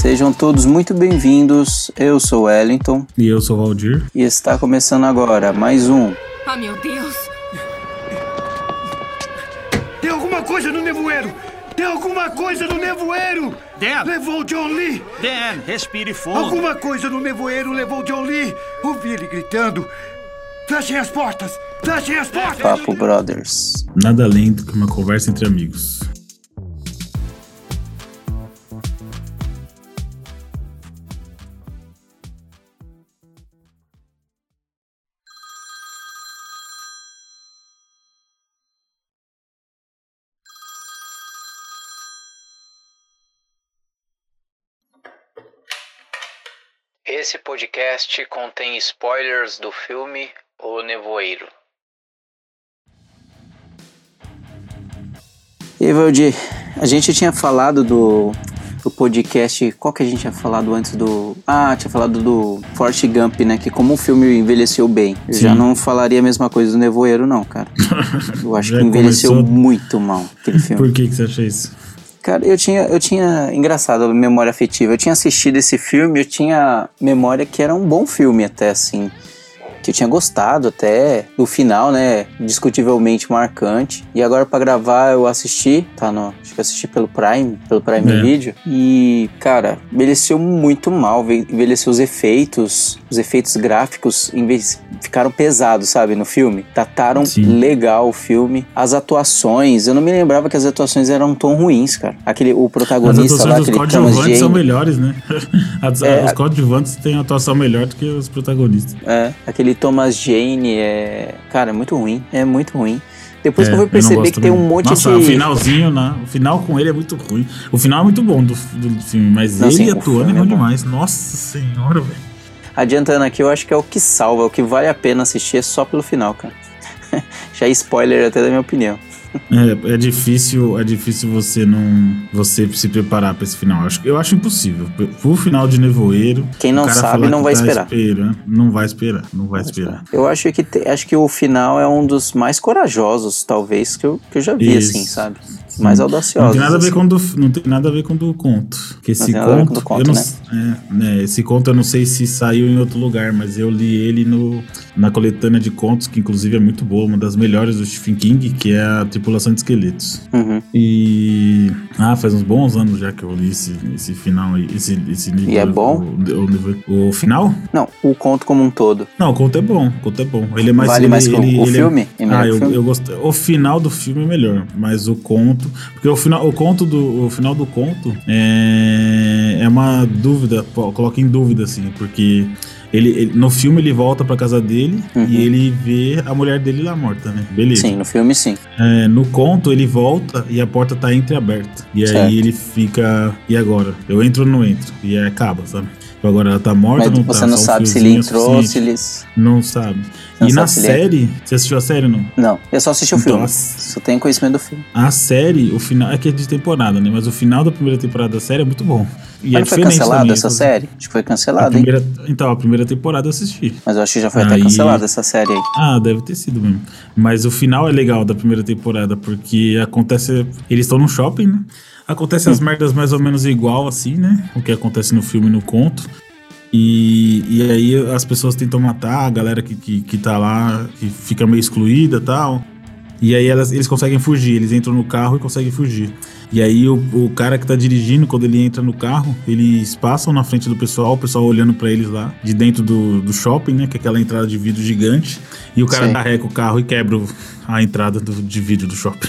Sejam todos muito bem-vindos. Eu sou o Wellington E eu sou o Valdir. e está começando agora mais um Ah, meu Deus! Tem alguma coisa no nevoeiro! Tem alguma coisa no nevoeiro! Dan! Levou John Lee! Dan, respire fundo. Alguma coisa no nevoeiro levou John Lee! Ouvi ele gritando! Fechem as portas! Fechem as portas! Papo Brothers. Nada além do que uma conversa entre amigos. Esse podcast contém spoilers do filme O Nevoeiro. E aí, Valdir, a gente tinha falado do, do podcast. Qual que a gente tinha falado antes do. Ah, tinha falado do Forrest Gump, né? Que como o filme envelheceu bem. Eu já Sim. não falaria a mesma coisa do Nevoeiro, não, cara. Eu acho Já que envelheceu começou- muito mal aquele filme. Por que, que você acha isso? Cara, eu tinha, eu tinha, engraçado, memória afetiva. Eu tinha assistido esse filme, eu tinha memória que era um bom filme até, assim. Que eu tinha gostado até do final, né? Discutivelmente marcante. E agora pra gravar eu assisti, tá no, acho que assisti pelo Prime, pelo Prime É. Video. E, cara, envelheceu muito mal, ve- envelheceu os efeitos, os efeitos gráficos enve- ficaram pesados, sabe, no filme. Dataram Sim. legal o filme. As atuações, eu não me lembrava que as atuações eram tão ruins, cara. Aquele, o As protagonista lá, atuações dos aquele Thomas coadjuvantes são melhores, né? As- É, os coadjuvantes têm atuação melhor do que os protagonistas. É, aquele Thomas Jane é. Cara, é muito ruim. É muito ruim. Depois É, que eu fui perceber gosto que tem um monte Nossa, de. o finalzinho, né? o final com ele é muito ruim. O final é muito bom do, do filme, mas Não, ele sim, atuando é é bom. demais. Nossa senhora, velho. Adiantando aqui, eu acho que é o que salva, o que vale a pena assistir é só pelo final, cara. Já é spoiler até da minha opinião. É, é difícil, é difícil você não, você se preparar pra esse final. Eu acho, eu acho impossível. Pro final de nevoeiro, Quem não sabe não vai tá esperar. esperando, não vai esperar, não vai esperar. Eu acho que te- acho que o final é um dos mais corajosos, talvez, que eu, que eu já vi, Isso. assim, sabe? Mais audaciosos. Não tem nada a ver assim. com do, não tem nada a ver com do conto. Porque esse conto, do conto, eu não, né? é, né, esse conto eu não sei se saiu em outro lugar, mas eu li ele no na coletânea de contos que inclusive é muito boa, uma das melhores do Stephen King, que é a Tripulação de Esqueletos. Uhum. E ah, faz uns bons anos já que eu li esse, esse final aí, esse esse livro. E é bom? O, o, o final? Não, o conto como um todo. Não, o conto é bom, o conto é bom. Ele é mais Vale ele, mais que o- ele, o ele é- filme? É ah, que o eu, filme? eu gostei. O final do filme é melhor, mas o conto, porque o final, o conto do, o final do conto é, é uma dúvida, coloca em dúvida assim, porque ele, ele- no filme ele volta pra casa dele Uhum. e ele vê a mulher dele lá morta, né? Beleza. Sim, no filme sim. É, no conto ele volta e a porta tá entreaberta. E Certo. aí ele fica. E agora? Eu entro ou não entro? E aí acaba, sabe? Tipo, Agora ela tá morta, Mas não você tá? não Só um sabe se ele entrou, se suficiente. ele. Não sabe. Não e na sabe se ele é- série, você assistiu a série ou não? Não, eu só assisti o Então, filme. ass- Só tenho conhecimento do filme. A série, o final, é que é de temporada, né? Mas o final da primeira temporada da série é muito bom. E Mas é foi cancelada também, essa série? Acho que foi A cancelada, hein? primeira, então, a primeira temporada eu assisti. Mas eu acho que já foi até Aí- cancelada essa série aí. Ah, deve ter sido mesmo. Mas o final é legal da primeira temporada, porque acontece. Eles estão no shopping, né? Acontece as merdas mais ou menos igual, assim, né? O que acontece no filme e no conto. E, e aí as pessoas tentam matar a galera que, que, que tá lá, que fica meio excluída e tal. E aí elas, eles conseguem fugir, eles entram no carro e conseguem fugir. E aí o, o cara que tá dirigindo, quando ele entra no carro, eles passam na frente do pessoal, o pessoal olhando pra eles lá, de dentro do, do shopping, né? Que é aquela entrada de vidro gigante. E o cara Sim. carrega o carro e quebra a entrada do, de vidro do shopping.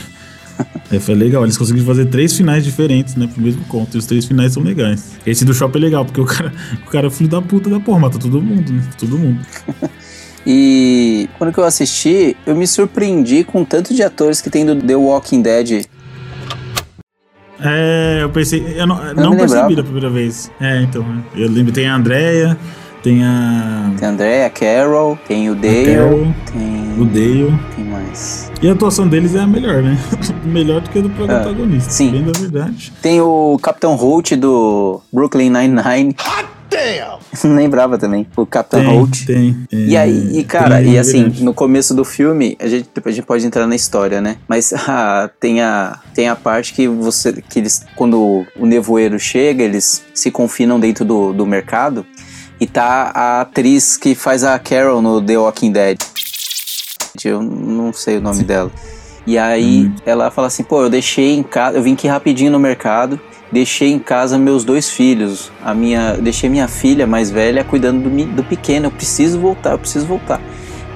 É, foi legal, eles conseguiram fazer três finais diferentes, né? Pro mesmo conto. E os três finais são legais. Esse do shopping é legal, porque o cara, o cara é filho da puta da porra, mata todo mundo, né? Todo mundo. E quando que eu assisti, eu me surpreendi com o tanto de atores que tem do The Walking Dead. É, eu pensei. Eu não, não não percebi da primeira vez. É, então. Eu lembro, tem a Andrea, tem a. Tem a Andrea, a Carol, tem o Dale, Carol, tem. o Dale. Quem mais? E a atuação deles é a melhor, né? melhor do que a do protagonista. sim. Bem da verdade. Tem o Capitão Holt do Brooklyn Nine-Nine. Não lembrava também. O Capitão Tem, Holt. tem. é, E aí, e cara, tem, e assim, verdade. no começo do filme, a gente, depois a gente pode entrar na história, né? Mas ah, tem, a, tem a parte que você. que eles. Quando o nevoeiro chega, eles se confinam dentro do, do mercado. E tá a atriz que faz a Carol no The Walking Dead. Eu não sei o nome dela. E aí ela fala assim, pô, eu deixei em casa, eu vim aqui rapidinho no mercado, deixei em casa meus dois filhos. A minha, deixei minha filha mais velha cuidando do, do pequeno. Eu preciso voltar, eu preciso voltar.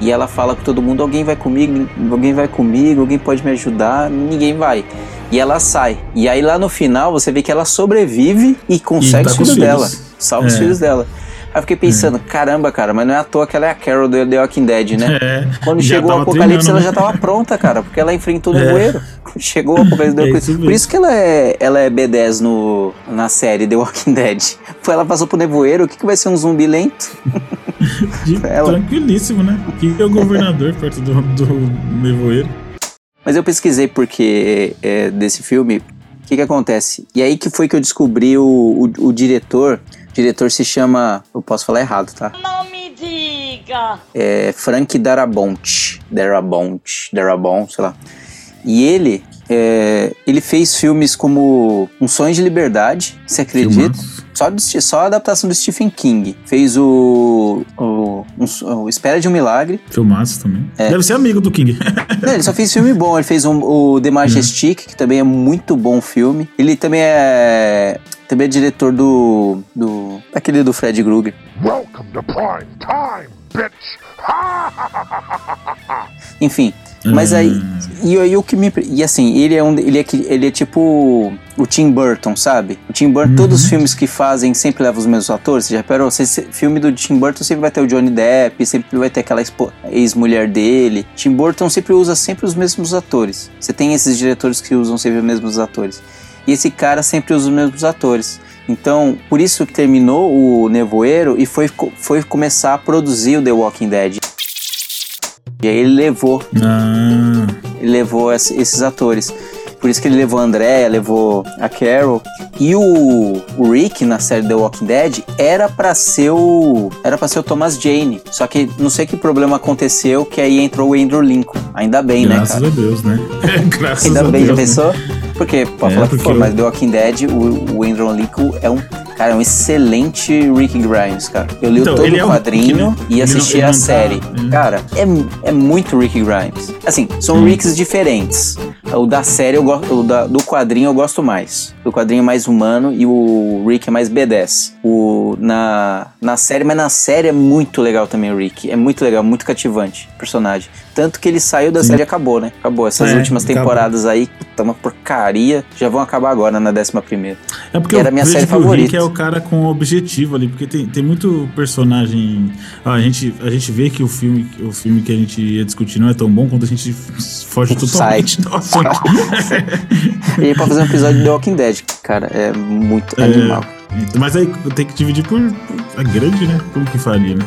E ela fala com todo mundo, alguém vai comigo, alguém vai comigo, alguém pode me ajudar, ninguém vai. E ela sai. E aí lá no final você vê que ela sobrevive e consegue tá os os filhos dela. Salva os É. filhos dela. Aí eu fiquei pensando, caramba, cara, mas não é à toa que ela é a Carol do The Walking Dead, né? É, Quando chegou o apocalipse, ela treinando, já né? tava pronta, cara, porque ela enfrentou o É. nevoeiro. Chegou o apocalipse. É deu- isso Por isso que ela é, ela é B10 no, na série The Walking Dead. Pô, ela passou pro nevoeiro, o que, que vai ser um zumbi lento? De-. Tranquilíssimo, né? Quem é o governador perto do, do nevoeiro? Mas eu pesquisei porque é, desse filme, o que que acontece? E aí que foi que eu descobri o, o, o diretor. O diretor se chama, eu posso falar errado, tá? Não me diga! é Frank Darabont, Darabont, Darabont, sei lá. E ele, é, ele fez filmes como Um Sonho de Liberdade, você acredita? Só, do- só a adaptação do Stephen King. Fez o, o, um- o Espera de um Milagre. Filmaço também. É. Deve ser amigo do King. Não, ele só fez filme bom. Ele fez um- o The Majestic, que também é muito bom filme. Ele também é também é diretor do do aquele do Fred Krueger. Welcome to prime time, bitch! Enfim, mas aí e aí o que me e assim, ele é um ele é ele é tipo o Tim Burton, sabe? O Tim Burton, todos os filmes que fazem sempre levam os mesmos atores. Você já reparou? Filme do Tim Burton sempre vai ter o Johnny Depp, sempre vai ter aquela ex-mulher dele. Tim Burton sempre usa sempre os mesmos atores. Você tem esses diretores que usam sempre os mesmos atores. E esse cara sempre usa os mesmos atores. Então, por isso que terminou o Nevoeiro e foi, foi começar a produzir o The Walking Dead. E aí ele levou Ah, ele levou esse- esses atores. Por isso que ele levou a Andrea, levou a Carol. E o, o Rick na série The Walking Dead era pra ser o era para ser o Thomas Jane. Só que não sei que problema aconteceu que aí entrou o Andrew Lincoln. Ainda bem, né, graças cara? a Deus, né? graças Ainda a bem, já Deus. né? pensou? Porque, pode É, falar que for, eu- mas The Walking Dead, o, o Andrew Lincoln é um, cara, é um excelente Rick Grimes, cara. Eu li Então, todo o é quadrinho né? e não- assisti ele a não tá- série. é. Cara, é, é muito Rick Grimes. Assim, são Hum. Ricks diferentes. O da série, eu gosto, o da, do quadrinho eu gosto mais. O quadrinho é mais humano e o Rick é mais B10. O, na, na série, mas na série é muito legal também o Rick. É muito legal, muito cativante o personagem. Tanto que ele saiu da série e acabou, né? Acabou. Essas É, últimas acabou. temporadas aí, puta, uma porcaria. Já vão acabar agora na décima primeira. É porque Era minha série que o Rick favorita. é o cara com objetivo ali, porque tem, tem muito personagem. Ah, a, gente, a gente vê que o filme, o filme que a gente ia discutir não é tão bom quanto a gente foge totalmente do assunto. E pra fazer um episódio de The Walking Dead, cara, é muito É, animal. Mas aí tem que dividir por, por a grande, né? Como que faria, né?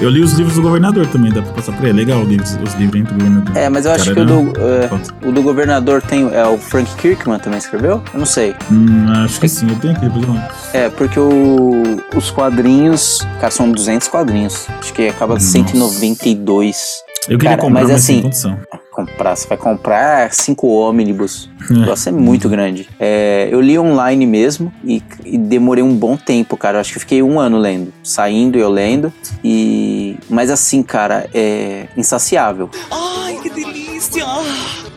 Eu li os livros do governador também, dá pra passar por aí. É legal os livros, os livros do governador. É, mas eu acho que o do, é, Foda. o do governador tem. É o Frank Kirkman também escreveu? Eu não sei. Hum, acho que sim, eu tenho aqui depois eu. É, porque o, os quadrinhos. Cara, são 200 quadrinhos. Acho que acaba Nossa. 192. Eu queria Cara, comprar, mas mas, assim- sem condição. Comprar, você vai comprar cinco ônibus. O É. negócio é muito grande. É, eu li online mesmo e, e demorei um bom tempo, cara. Eu acho que fiquei um ano lendo. Saindo e eu lendo. E. Mas assim, cara, é insaciável. Ai, que delícia!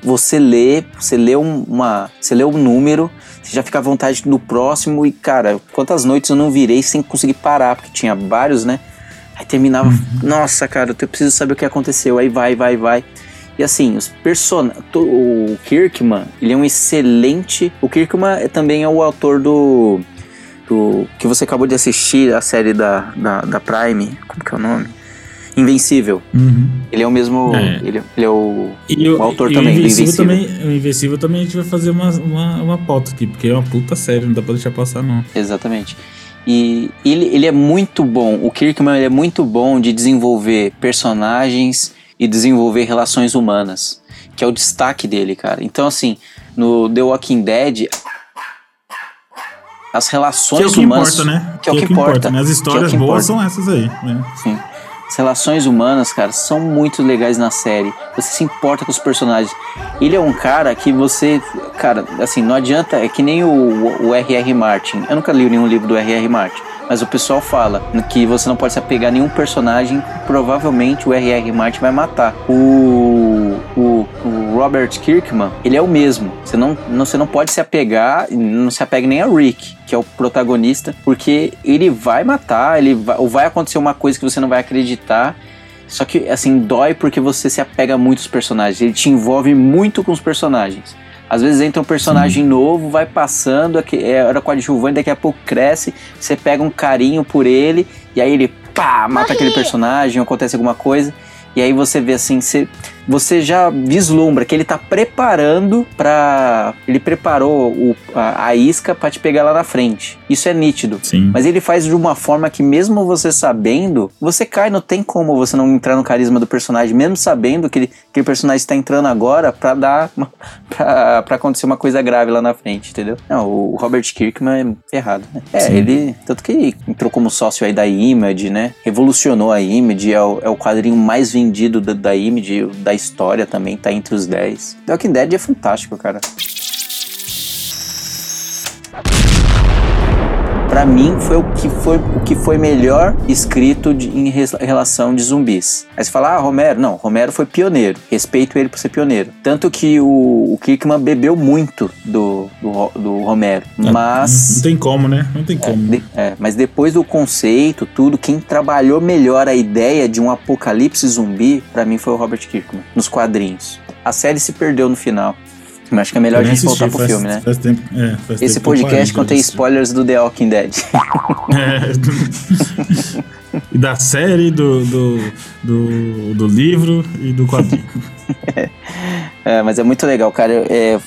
Você lê, você lê um- uma. Você lê um número, você já fica à vontade do próximo. E, cara, quantas noites eu não virei sem conseguir parar, porque tinha vários, né? Aí terminava. Nossa, cara, eu preciso saber o que aconteceu. Aí vai, vai, vai. E assim, os person... o Kirkman, ele é um excelente. O Kirkman é- também é o autor do. do que você acabou de assistir, a série da, da, da Prime. Como que é o nome? Invencível. Uhum. Ele é o mesmo. É. Ele, ele é o. E O autor e também, do o Invencível Invencível. também, o Invencível também a gente vai fazer uma, uma, uma pauta aqui, porque é uma puta série, não dá pra deixar passar, não. Exatamente. E ele, ele é muito bom. O Kirkman ele é muito bom de desenvolver personagens e desenvolver relações humanas, que é o destaque dele, cara. Então, assim, no The Walking Dead. as Que é relações o que humanas. importa, né? Que é o que importa. né? As Que é histórias que boas importa. são essas aí. né? Sim. As relações humanas, cara, são muito legais na série. Você se importa com os personagens. Ele é um cara que você. Cara, assim, não adianta. É que nem o, R.R. Martin. Eu nunca li nenhum livro do R.R. Martin. Mas o pessoal fala que você não pode se apegar a nenhum personagem. Provavelmente o R.R. Martin vai matar. O, o, o Robert Kirkman, ele é o mesmo. Você não, não, você não pode se apegar. Não se apega nem a Rick, que é o protagonista. Porque ele vai matar. Ele vai, ou vai acontecer uma coisa que você não vai acreditar. Só que, assim, dói porque você se apega muito aos personagens. Ele te envolve muito com os personagens. Às vezes entra um personagem novo, vai passando, é, era coadjuvante, daqui a pouco cresce, você pega um carinho por ele, e aí ele pá, mata aquele personagem, acontece alguma coisa. E aí você vê assim, você, você já vislumbra que ele tá preparando pra. Ele preparou o- a, a isca pra te pegar lá na frente. Isso é nítido. Sim. Mas ele faz de uma forma que, mesmo você sabendo, você cai, não tem como você não entrar no carisma do personagem, mesmo sabendo que ele- aquele personagem está entrando agora pra dar. Uma, pra, pra acontecer uma coisa grave lá na frente, entendeu? Não, o Robert Kirkman é errado, né? É, Sim. ele. Tanto que entrou como sócio aí da Image, né? Revolucionou a Image, é o, é o quadrinho mais vendido da, da Image, da história também, tá entre os 10. The Walking Dead é fantástico, cara. Pra mim foi o que foi o que foi melhor escrito de- em relação de zumbis. Aí você fala, ah, Romero, não, Romero foi pioneiro. Respeito ele por ser pioneiro. Tanto que o, o Kirkman bebeu muito do, do, do Romero. Não Mas. tem como, né? Não tem como. de- é, mas depois do conceito, tudo, quem trabalhou melhor a ideia de um apocalipse zumbi, pra mim foi o Robert Kirkman, nos quadrinhos. A série se perdeu no final. Mas acho que é melhor a gente voltar assisti, pro faz- filme, né? Faz tempo, é, faz tempo Esse parei podcast contém spoilers do The Walking Dead. É. e da série, do, do, do, do livro e do quadrinho. É, mas é muito legal, cara. É,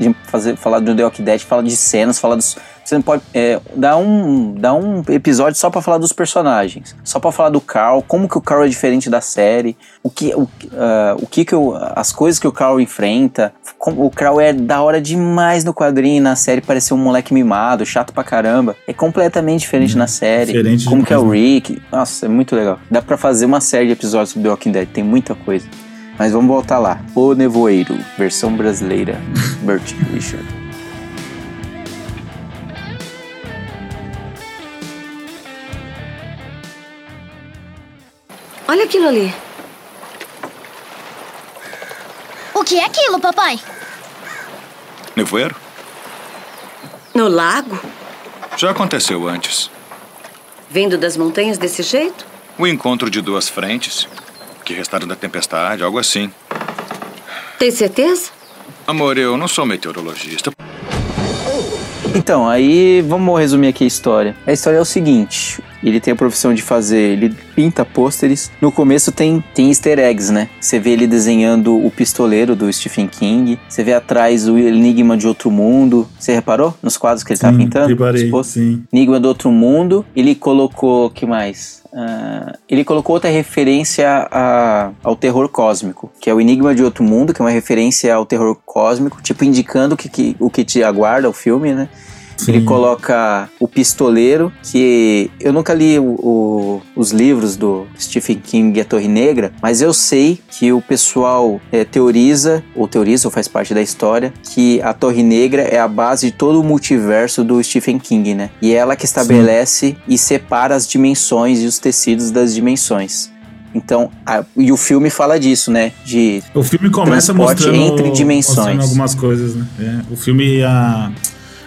de fazer, falar do The Walking Dead, falar de cenas, falar dos. Você não pode. É, dar, um, dar um episódio só pra falar dos personagens. Só pra falar do Carl, como que o Carl é diferente da série, o que, o, ah, o que, que o- as coisas que o Carl enfrenta. Como, o Carl é da hora demais no quadrinho, na série parecer um moleque mimado, chato pra caramba. É completamente diferente na série. diferente como que é o demais, Rick. Nossa, é muito legal. Dá pra fazer uma série de episódios sobre The Walking Dead, tem muita coisa. Mas vamos voltar lá. O Nevoeiro, versão brasileira. Bert Richard. Olha aquilo ali. O que é aquilo, papai? Nevoeiro? No lago? Já aconteceu antes. Vindo das montanhas desse jeito? O encontro de duas frentes, que restaram da tempestade, algo assim. Tem certeza? Amor, eu não sou meteorologista. Então, aí vamos resumir aqui a história. A história é o seguinte: ele tem a profissão de fazer, ele pinta pôsteres. No começo tem, tem easter eggs, né? Você vê ele desenhando o pistoleiro do Stephen King. Você vê atrás o Enigma de Outro Mundo. Você reparou nos quadros que ele tá Sim, pintando? reparei, sim. Enigma do Outro Mundo. Ele colocou, que mais? Ah, ele colocou outra referência a- ao terror cósmico, que é o Enigma de Outro Mundo, que é uma referência ao terror cósmico, tipo indicando o que, que- o que te aguarda o filme, né? Ele Sim. coloca o pistoleiro, que eu nunca li o- o- os livros do Stephen King e a Torre Negra, mas eu sei que o pessoal é, teoriza, ou teoriza, ou faz parte da história, que a Torre Negra é a base de todo o multiverso do Stephen King, né? E é ela que estabelece e separa as dimensões e os tecidos das dimensões. Então, a- e o filme fala disso, né? De O filme começa mostrando, entre dimensões. mostrando algumas coisas, né? É, o filme a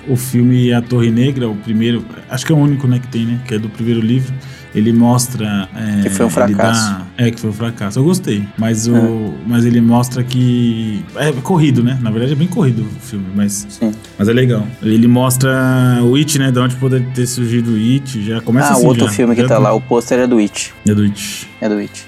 o filme A Torre Negra, o primeiro, acho que é o único, né, que tem, né, que é do primeiro livro. Ele mostra é, Que foi um fracasso. dá- é que foi um fracasso. Eu gostei, mas o mas ele mostra que é corrido, né? Na verdade é bem corrido o filme, mas Sim. mas é legal. Ele mostra o It, né, de onde poderia ter surgido o It, já começa ah, assim o outro já. filme que Já tá lá, o pôster é do It. É do It. É do It.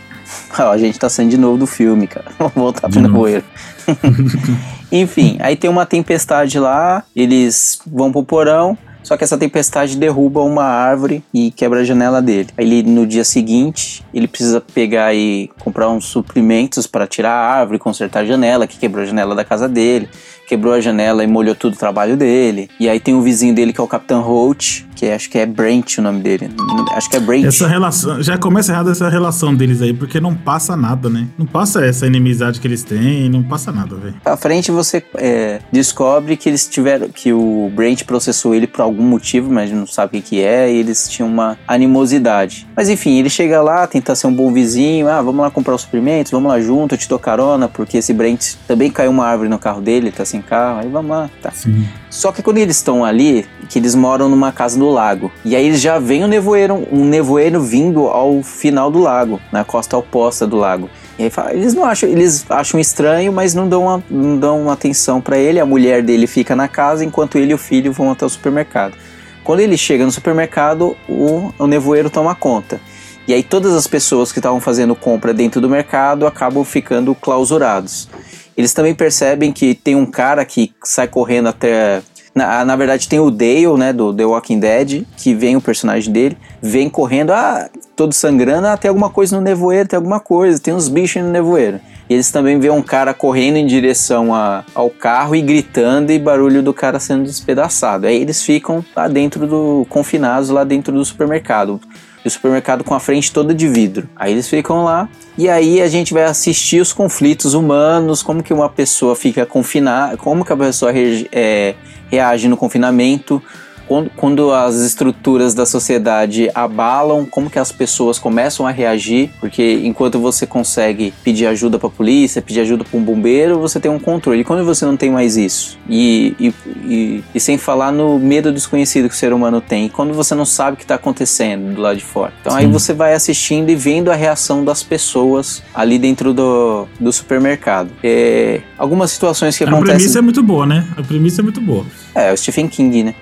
Ó, a gente tá saindo de novo do filme, cara. Vamos voltar pro nevoeiro. Enfim, aí tem uma tempestade lá, eles vão pro porão, só que essa tempestade derruba uma árvore e quebra a janela dele. Aí ele, no dia seguinte, ele precisa pegar e comprar uns suprimentos para tirar a árvore, consertar a janela, que quebrou a janela da casa dele. quebrou a janela e molhou tudo o trabalho dele. E aí tem o vizinho dele que é o Capitão Holt, que acho que é Brent o nome dele. Acho que é Brent. Essa relação, já começa errado essa relação deles aí, porque não passa nada, né? Não passa essa inimizade que eles têm, não passa nada, velho. Pra frente você é, descobre que eles tiveram, que o Brent processou ele por algum motivo, mas não sabe o que que é, e eles tinham uma animosidade. Mas enfim, ele chega lá, tenta ser um bom vizinho, ah, vamos lá comprar os suprimentos, vamos lá junto, eu te dou carona, porque esse Brent também caiu uma árvore no carro dele, tá sem carro, aí vamos lá, tá. Sim. Só que quando eles estão ali, que eles moram numa casa no lago. E aí já vem um nevoeiro, um nevoeiro vindo ao final do lago, na costa oposta do lago. E aí fala- eles não acham, eles acham estranho, mas não dão, uma, não dão atenção pra ele. A mulher dele fica na casa enquanto ele e o filho vão até o supermercado. Quando ele chega no supermercado, o, o nevoeiro toma conta. E aí todas as pessoas que estavam fazendo compra dentro do mercado acabam ficando clausurados. Eles também percebem que tem um cara que sai correndo até. Na, na verdade, tem o Dale, né, do The Walking Dead, que vem o personagem dele, vem correndo, ah, todo sangrando, ah, tem alguma coisa no nevoeiro, tem alguma coisa, tem uns bichos no nevoeiro. E eles também veem um cara correndo em direção a- ao carro e gritando e barulho do cara sendo despedaçado. Aí eles ficam lá dentro do. confinados lá dentro do supermercado. E o supermercado com a frente toda de vidro. Aí eles ficam lá. E aí a gente vai assistir os conflitos humanos, como que uma pessoa fica confinada, como que a pessoa re- é, reage no confinamento, quando, quando as estruturas da sociedade abalam, como que as pessoas começam a reagir, porque enquanto você consegue pedir ajuda para a polícia, pedir ajuda para um bombeiro, você tem um controle. E quando você não tem mais isso, e, e, e, e sem falar no medo desconhecido que o ser humano tem, e quando você não sabe o que está acontecendo do lado de fora. Então aí Sim. você vai assistindo e vendo a reação das pessoas ali dentro do, do supermercado. É, algumas situações que A acontecem... premissa é muito boa, né? A premissa é muito boa. É, o Stephen King, né?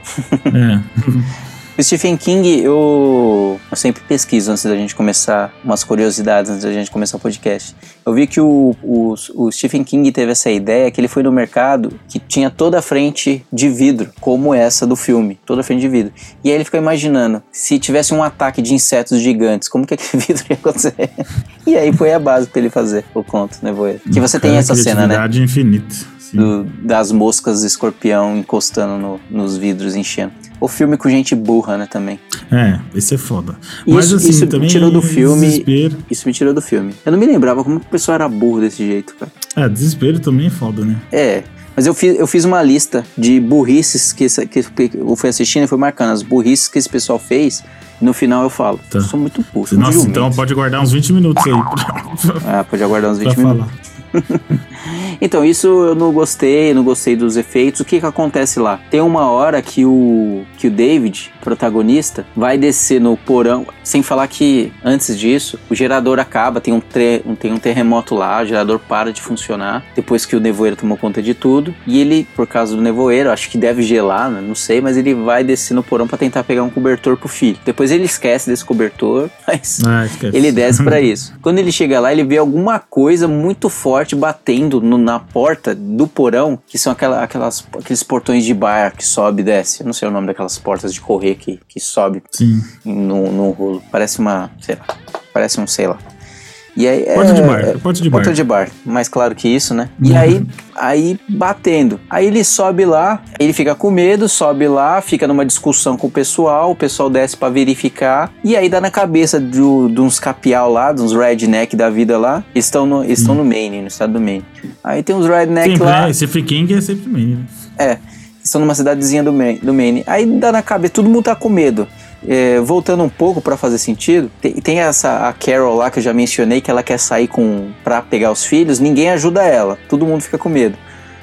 É. O Stephen King, eu, eu sempre pesquiso antes da gente começar, umas curiosidades antes da gente começar o podcast. Eu vi que o, o, o Stephen King teve essa ideia que ele foi no mercado que tinha toda a frente de vidro, como essa do filme, toda a frente de vidro. E aí ele ficou imaginando, se tivesse um ataque de insetos gigantes, como que aquele vidro ia acontecer? E aí foi a base pra ele fazer o conto, né, Voeira? Que você tem essa cena, né? infinita. Do- das moscas escorpião encostando no- nos vidros, enchendo. O filme com gente burra, né, também. É, esse é foda. Isso- Mas assim, isso também. tirou do filme- Desespero. Isso me tirou do filme. Eu não me lembrava como que o pessoal era burro desse jeito, cara. É, desespero também é foda, né? É, mas eu fiz, eu fiz uma lista de burrices que, esse- que eu fui assistindo e fui marcando as burrices que esse pessoal fez. No final eu falo, Tá. eu sou muito burro. Nossa, então pode guardar uns 20 minutos aí pra, Ah, pode aguardar uns 20 pra minutos. Então, isso eu não gostei, não gostei dos efeitos. O que que acontece lá? Tem uma hora que o, que o David, protagonista, vai descer no porão, sem falar que antes disso, o gerador acaba, tem um, tre- um- tem um terremoto lá, o gerador para de funcionar, depois que o nevoeiro tomou conta de tudo, e ele, por causa do nevoeiro, acho que deve gelar, né? não sei, mas ele vai descer no porão para tentar pegar um cobertor pro filho. Depois ele esquece desse cobertor, mas Ah, ele desce pra isso. Quando ele chega lá, ele vê alguma coisa muito forte batendo no- na porta do porão, que são aquela- aquelas, aqueles portões de bar que sobe e desce. Eu não sei o nome daquelas portas de correr que, que sobe Sim. no, no rolo. Parece uma, sei lá, parece um sei lá. E aí, Porta é, de bar, é porta de bar. Porta de bar, mais claro que isso, né? E Uhum. aí, aí batendo. Aí ele sobe lá, ele fica com medo, sobe lá, fica numa discussão com o pessoal, o pessoal desce pra verificar, e aí dá na cabeça do- de uns capial lá, de uns redneck da vida lá, estão no, estão no Maine, no estado do Maine. Aí tem uns redneck Sempre, lá, né? Stephen King é sempre meio, né? é, estão numa cidadezinha do Maine, do Maine. Aí dá na cabeça, todo mundo tá com medo. É, voltando um pouco pra fazer sentido, tem, tem essa a Carol lá que eu já mencionei que ela quer sair com para pegar os filhos, ninguém ajuda ela, todo mundo fica com medo.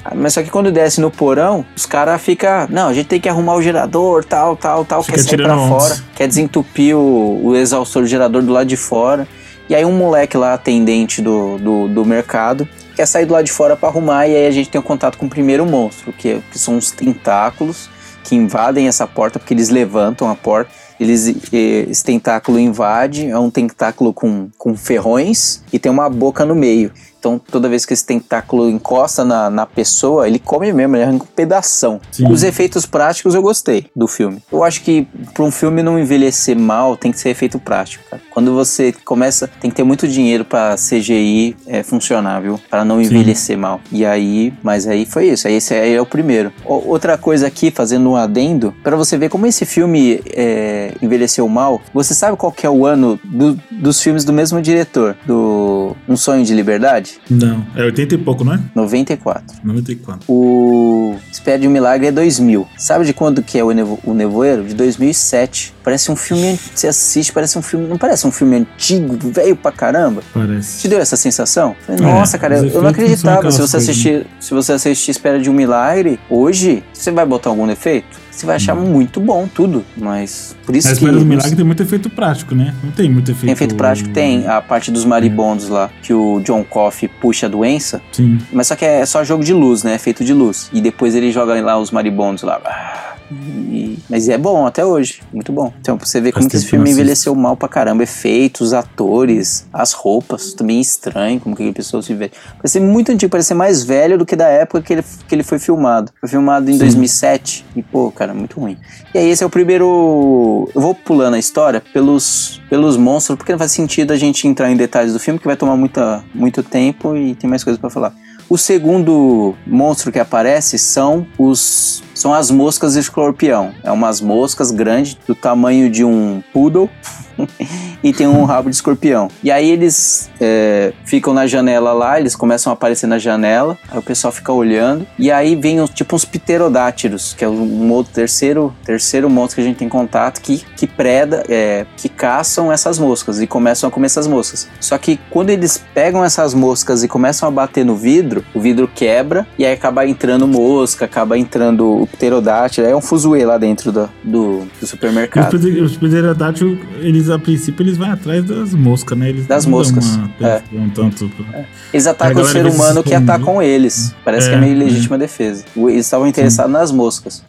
Ah, Mas só que quando desce no porão, os caras ficam, não, a gente tem que arrumar o gerador, tal, tal, tal, Fica quer sair pra fora, quer desentupir o, o exaustor do gerador do lado de fora. E aí um moleque lá, atendente do, do, do mercado, quer sair do lado de fora pra arrumar, e aí a gente tem o contato com o primeiro monstro, que, que são os tentáculos que invadem essa porta, porque eles levantam a porta, Eles, esse tentáculo invade, é um tentáculo com, com ferrões e tem uma boca no meio. Então, toda vez que esse tentáculo encosta na, na pessoa, ele come mesmo, ele arranca um pedação. Sim. Os efeitos práticos eu gostei do filme. Eu acho que para um filme não envelhecer mal, tem que ser efeito prático, cara. Quando você começa, tem que ter muito dinheiro para CGI é, funcionar, viu? Para não envelhecer mal. E aí, mas aí foi isso. Aí esse aí é o primeiro. O- outra coisa aqui, fazendo um adendo, para você ver como esse filme é, envelheceu mal. Você sabe qual que é o ano do- dos filmes do mesmo diretor? Do Um Sonho de Liberdade? Não, é 80 e pouco, não é? 94. 94. O Espera de um Milagre é 2000. Sabe de quando que é o, Nevo, o Nevoeiro? De 2007. Parece um filme, você assiste, parece um filme, não parece um filme antigo, velho pra caramba? Te Parece. deu essa sensação? Falei, É, Nossa, cara, os eu não acreditava. Se você coisas, assistir, se você assistir Espera de um Milagre, hoje, você vai botar algum efeito? Você vai achar muito bom tudo, mas por isso Mas que Espera do Milagre tem muito efeito prático, né? Não tem muito efeito... tem efeito prático, tem a parte dos maribondos lá, que o John Coffey puxa a doença, Sim. Mas só que é só jogo de luz, né? É feito de luz. E depois ele joga lá os maribondos lá. E- Mas é bom até hoje. Muito bom. Então, pra você ver como que esse filme envelheceu mal pra caramba. Efeitos, atores, as roupas. Também estranho como que a pessoa se vê. Parece muito antigo, parece mais velho do que da época que ele, que ele foi filmado. Foi filmado em 2007. E, pô, cara, muito ruim. E aí, esse é o primeiro. Eu vou pulando a história pelos, pelos monstros, porque não faz sentido a gente entrar em detalhes do filme, que vai tomar muita, muito tempo e tem mais coisas pra falar. O segundo monstro que aparece são os são as moscas escorpião. É umas moscas grandes do tamanho de um poodle e tem um rabo de escorpião. E aí eles é, ficam na janela lá, eles começam a aparecer na janela, aí o pessoal fica olhando e aí vem uns, tipo uns pterodátiros, que é um outro terceiro terceiro monstro que a gente tem contato que que preda, é, que caçam essas moscas e começam a comer essas moscas. Só que quando eles pegam essas moscas e começam a bater no vidro, o vidro quebra e aí acaba entrando mosca, acaba entrando o pterodátilo, é um fuzuê lá dentro do, do, do Os supermercado. Os pterodátilos, eles a princípio, eles vão atrás das moscas, né? Eles Das moscas, é. tanto pra- Eles A atacam o ser humano que atacam eles. Parece que é É, meio legítima defesa. Eles estavam interessados nas moscas.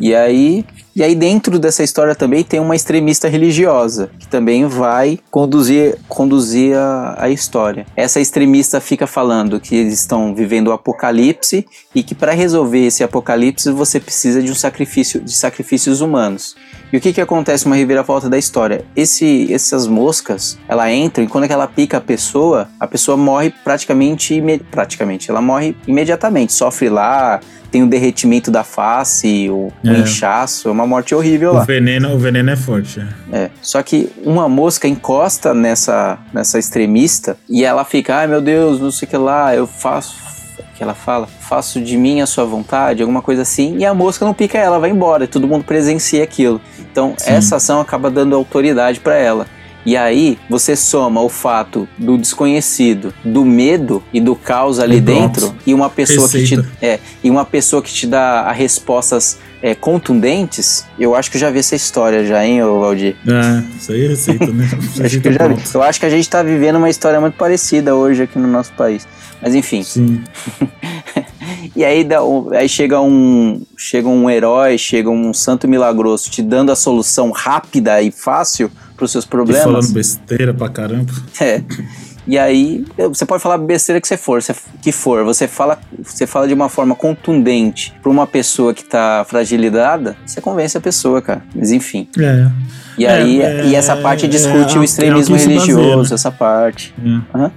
E aí, e aí dentro dessa história também tem uma extremista religiosa que também vai conduzir, conduzir a, a história. Essa extremista fica falando que eles estão vivendo o apocalipse e que para resolver esse apocalipse você precisa de um sacrifício, de sacrifícios humanos. E o que que acontece uma reviravolta da história? Esse, essas moscas, ela entra e quando ela pica a pessoa, a pessoa morre praticamente, praticamente, ela morre imediatamente, sofre lá, tem o derretimento da face, o, o É. inchaço, é uma morte horrível O lá. veneno, o veneno é forte. é. É. Só que uma mosca encosta nessa, nessa extremista e ela fica, ai meu Deus, não sei o que lá, eu faço. Que ela fala, faço de mim a sua vontade, alguma coisa assim, e a mosca não pica ela, vai embora, e todo mundo presencia aquilo. Então, Sim. essa ação acaba dando autoridade pra ela. E aí, você soma o fato do desconhecido, do medo e do caos ali E pronto. dentro, e uma pessoa que te, Receita. é, e uma pessoa que te dá respostas é, contundentes, eu acho que eu já vi essa história já, hein, Valdir? É, isso aí é receita, né? Acho que Receita eu, já vi. eu acho que a gente tá vivendo uma história muito parecida hoje aqui no nosso país. Mas enfim, Sim. e aí, dá aí chega um chega um herói, chega um santo milagroso te dando a solução rápida e fácil para os seus E problemas. falando besteira pra caramba. É. E aí, você pode falar besteira que você for, que for, você fala, você fala de uma forma contundente para uma pessoa que tá fragilizada, você convence a pessoa, cara. Mas enfim. É. E É, aí, é, e essa parte é, discute é, o é extremismo o que se baseia, religioso, né? essa parte. É.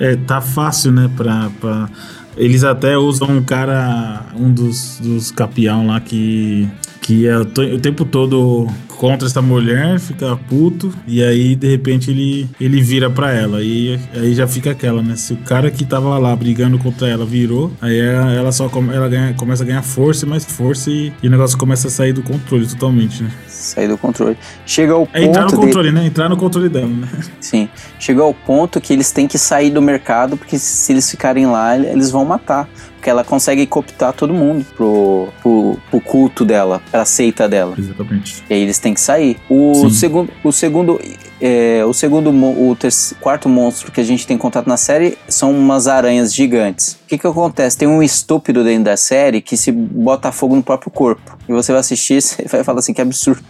É, é, tá fácil, né, pra, pra... Eles até usam um cara, um dos, dos capião lá que, que é o, tempo todo contra essa mulher, fica puto, e aí de repente ele, ele vira pra ela. E aí já fica aquela, né? Se o cara que tava lá brigando contra ela virou, aí ela, ela só ela ganha- começa a ganhar força e mais força, e, e o negócio começa a sair do controle totalmente, né? Sair do controle. Chega ao É entrar no ponto de, controle, né? Entrar no controle dela, né? Sim. Chegou ao ponto que eles têm que sair do mercado, porque se eles ficarem lá, eles vão matar. Porque ela consegue cooptar todo mundo pro, pro, pro culto dela, pra seita dela. Exatamente. E aí eles têm que sair. O Sim. segundo, o segundo. é, o segundo, o quarto monstro que a gente tem contato na série são umas aranhas gigantes. O que que acontece? Tem um estúpido dentro da série que se bota fogo no próprio corpo. E você vai assistir e vai falar assim, que absurdo.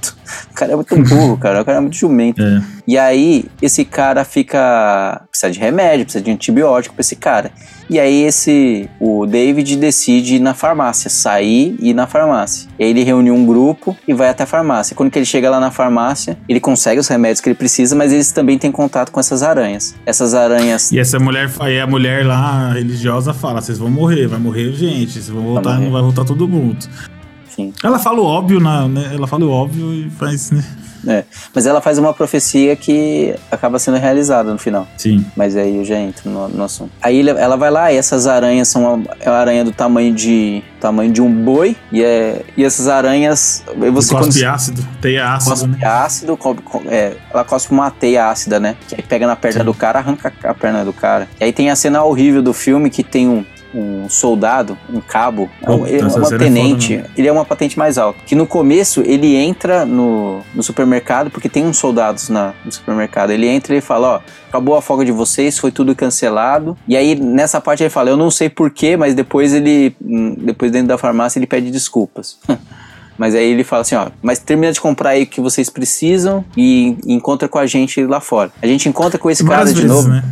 O cara é muito burro, cara. O cara é muito jumento. É. E aí, esse cara fica. Precisa de remédio, precisa de antibiótico pra esse cara. E aí, esse. O David decide ir na farmácia, sair e ir na farmácia. E aí, ele reúne um grupo e vai até a farmácia. Quando que ele chega lá na farmácia, ele consegue os remédios que ele precisa, mas eles também têm contato com essas aranhas. Essas aranhas. E essa mulher, aí a mulher lá, religiosa, fala: vocês vão morrer, vai morrer gente, vocês vão voltar, não vai voltar todo mundo. Enfim. Ela fala o óbvio, na, né? Ela fala o óbvio e faz, né? É. Mas ela faz uma profecia que acaba sendo realizada no final. Sim. Mas aí eu já entro no, no assunto. Aí ela vai lá e essas aranhas são uma, é uma aranha do tamanho de tamanho de um boi e, é, e essas aranhas você quando cospe ácido, teia ácido, cospe né? ácido, co- co- é, ela cospe uma teia ácida, né? Que aí pega na perna Sim. do cara, arranca a perna do cara. E aí tem a cena horrível do filme que tem um um soldado, um cabo, é um- é é tenente, foda, ele é uma patente mais alta. Que no começo ele entra no, no supermercado, porque tem uns soldados na, no supermercado. Ele entra e ele fala: Ó, acabou a folga de vocês, foi tudo cancelado. E aí nessa parte ele fala: Eu não sei porquê, mas depois ele, hum, depois dentro da farmácia, ele pede desculpas. Mas aí ele fala assim, ó, mas termina de comprar aí o que vocês precisam e encontra com a gente lá fora. A gente encontra com esse cara Várias de vezes, novo. né?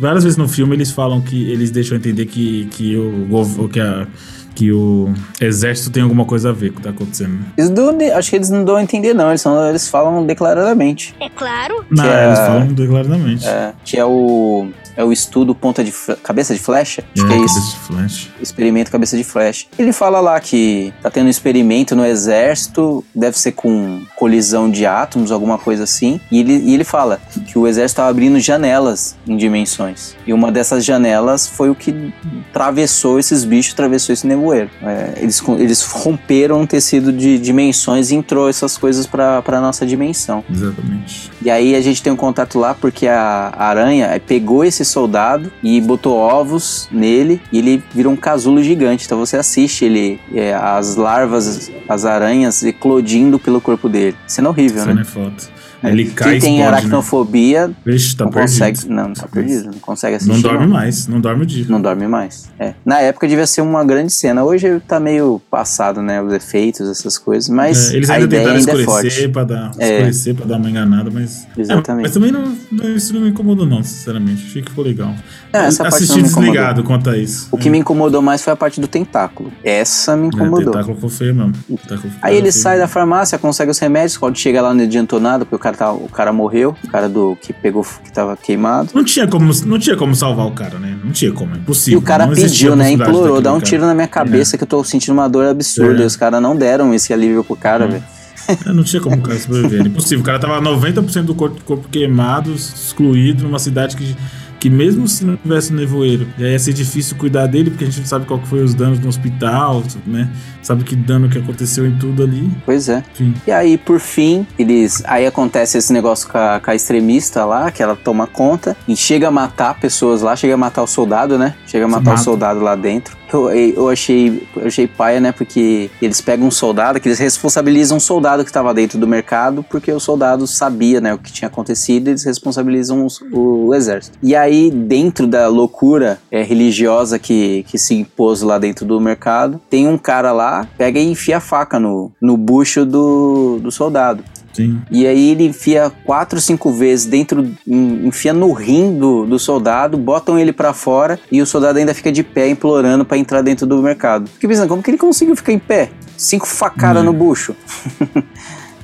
Várias vezes no filme eles falam que eles deixam entender que, que o que, a, que o exército tem alguma coisa a ver com o que tá acontecendo. né? Eles dão- acho que eles não dão a entender, não. Eles, são, eles falam declaradamente. É claro. Não, é- eles falam declaradamente. É, que é o. É o estudo ponta de cabeça de flecha? Acho que é cabeça isso. de flash. Experimento cabeça de flecha. Ele fala lá que tá tendo um experimento no exército, deve ser com colisão de átomos, alguma coisa assim. E ele, e ele fala que o exército tá abrindo janelas em dimensões. E uma dessas janelas foi o que atravessou esses bichos, atravessou esse nevoeiro. É, eles, eles romperam um tecido de dimensões e entrou essas coisas pra, pra nossa dimensão. Exatamente. E aí a gente tem um contato lá porque a aranha eh, pegou esse soldado e botou ovos nele e ele virou um casulo gigante. Então você assiste ele, eh, as larvas, as aranhas eclodindo pelo corpo dele. Cena horrível, né? é foda. Ele cai Quem e tem explode, né? aracnofobia Vixe, tá não perdido. consegue. Não, não tá perdido. Não consegue assistir. Não dorme mais, não dorme o dia. Não dorme mais. É. Na época devia ser uma grande cena. Hoje tá meio passado, né? Os efeitos, essas coisas. Mas É, eles a ainda ideia tentaram ainda é escurecer forte. pra dar, É. escurecer pra dar uma enganada, mas. Exatamente. É, mas também não, não- isso não me incomodou, não, sinceramente. Achei que ficou legal. É, essa parte não desligado quanto a isso. O que me incomodou mais foi a parte do tentáculo. Essa me É, incomodou. tentáculo ficou feio mesmo. Tentáculo Aí ele sai da farmácia, consegue os remédios, quando chega lá não adiantou nada, porque o cara, tá, o cara morreu, o cara do que pegou, que tava queimado. Não tinha, como, não tinha como salvar o cara, né? Não tinha como, é E impossível. o cara pediu, né? Implorou, dá um cara. tiro na minha cabeça que eu tô sentindo uma dor absurda. É. E os caras não deram esse alívio pro cara, velho. É, não tinha como o cara sobreviver. Era impossível. O cara tava 90% do corpo, corpo queimado, excluído, numa cidade que, que mesmo se não tivesse nevoeiro, já ia ser difícil cuidar dele, porque a gente não sabe qual que foi os danos no hospital, né? Sabe que dano que aconteceu em tudo ali. Pois é. Enfim. E aí, por fim, eles. Aí acontece esse negócio com a, com a extremista lá, que ela toma conta e chega a matar pessoas lá, chega a matar o soldado, né? Chega a matar o mata. soldado lá dentro. Eu, eu achei eu achei paia, né? Porque eles pegam um soldado, que eles responsabilizam um soldado que estava dentro do mercado, porque o soldado sabia, né, o que tinha acontecido, e eles responsabilizam os- o, exército. E aí, dentro da loucura é, religiosa que, que se impôs lá dentro do mercado, tem um cara lá, pega e enfia a faca no, no bucho do, do soldado. Sim. E aí ele enfia quatro, cinco vezes dentro, enfia no rim do, do soldado, botam ele pra fora e o soldado ainda fica de pé implorando pra entrar dentro do mercado. Fiquei pensando, como que ele conseguiu ficar em pé? Cinco facadas Hum. no bucho.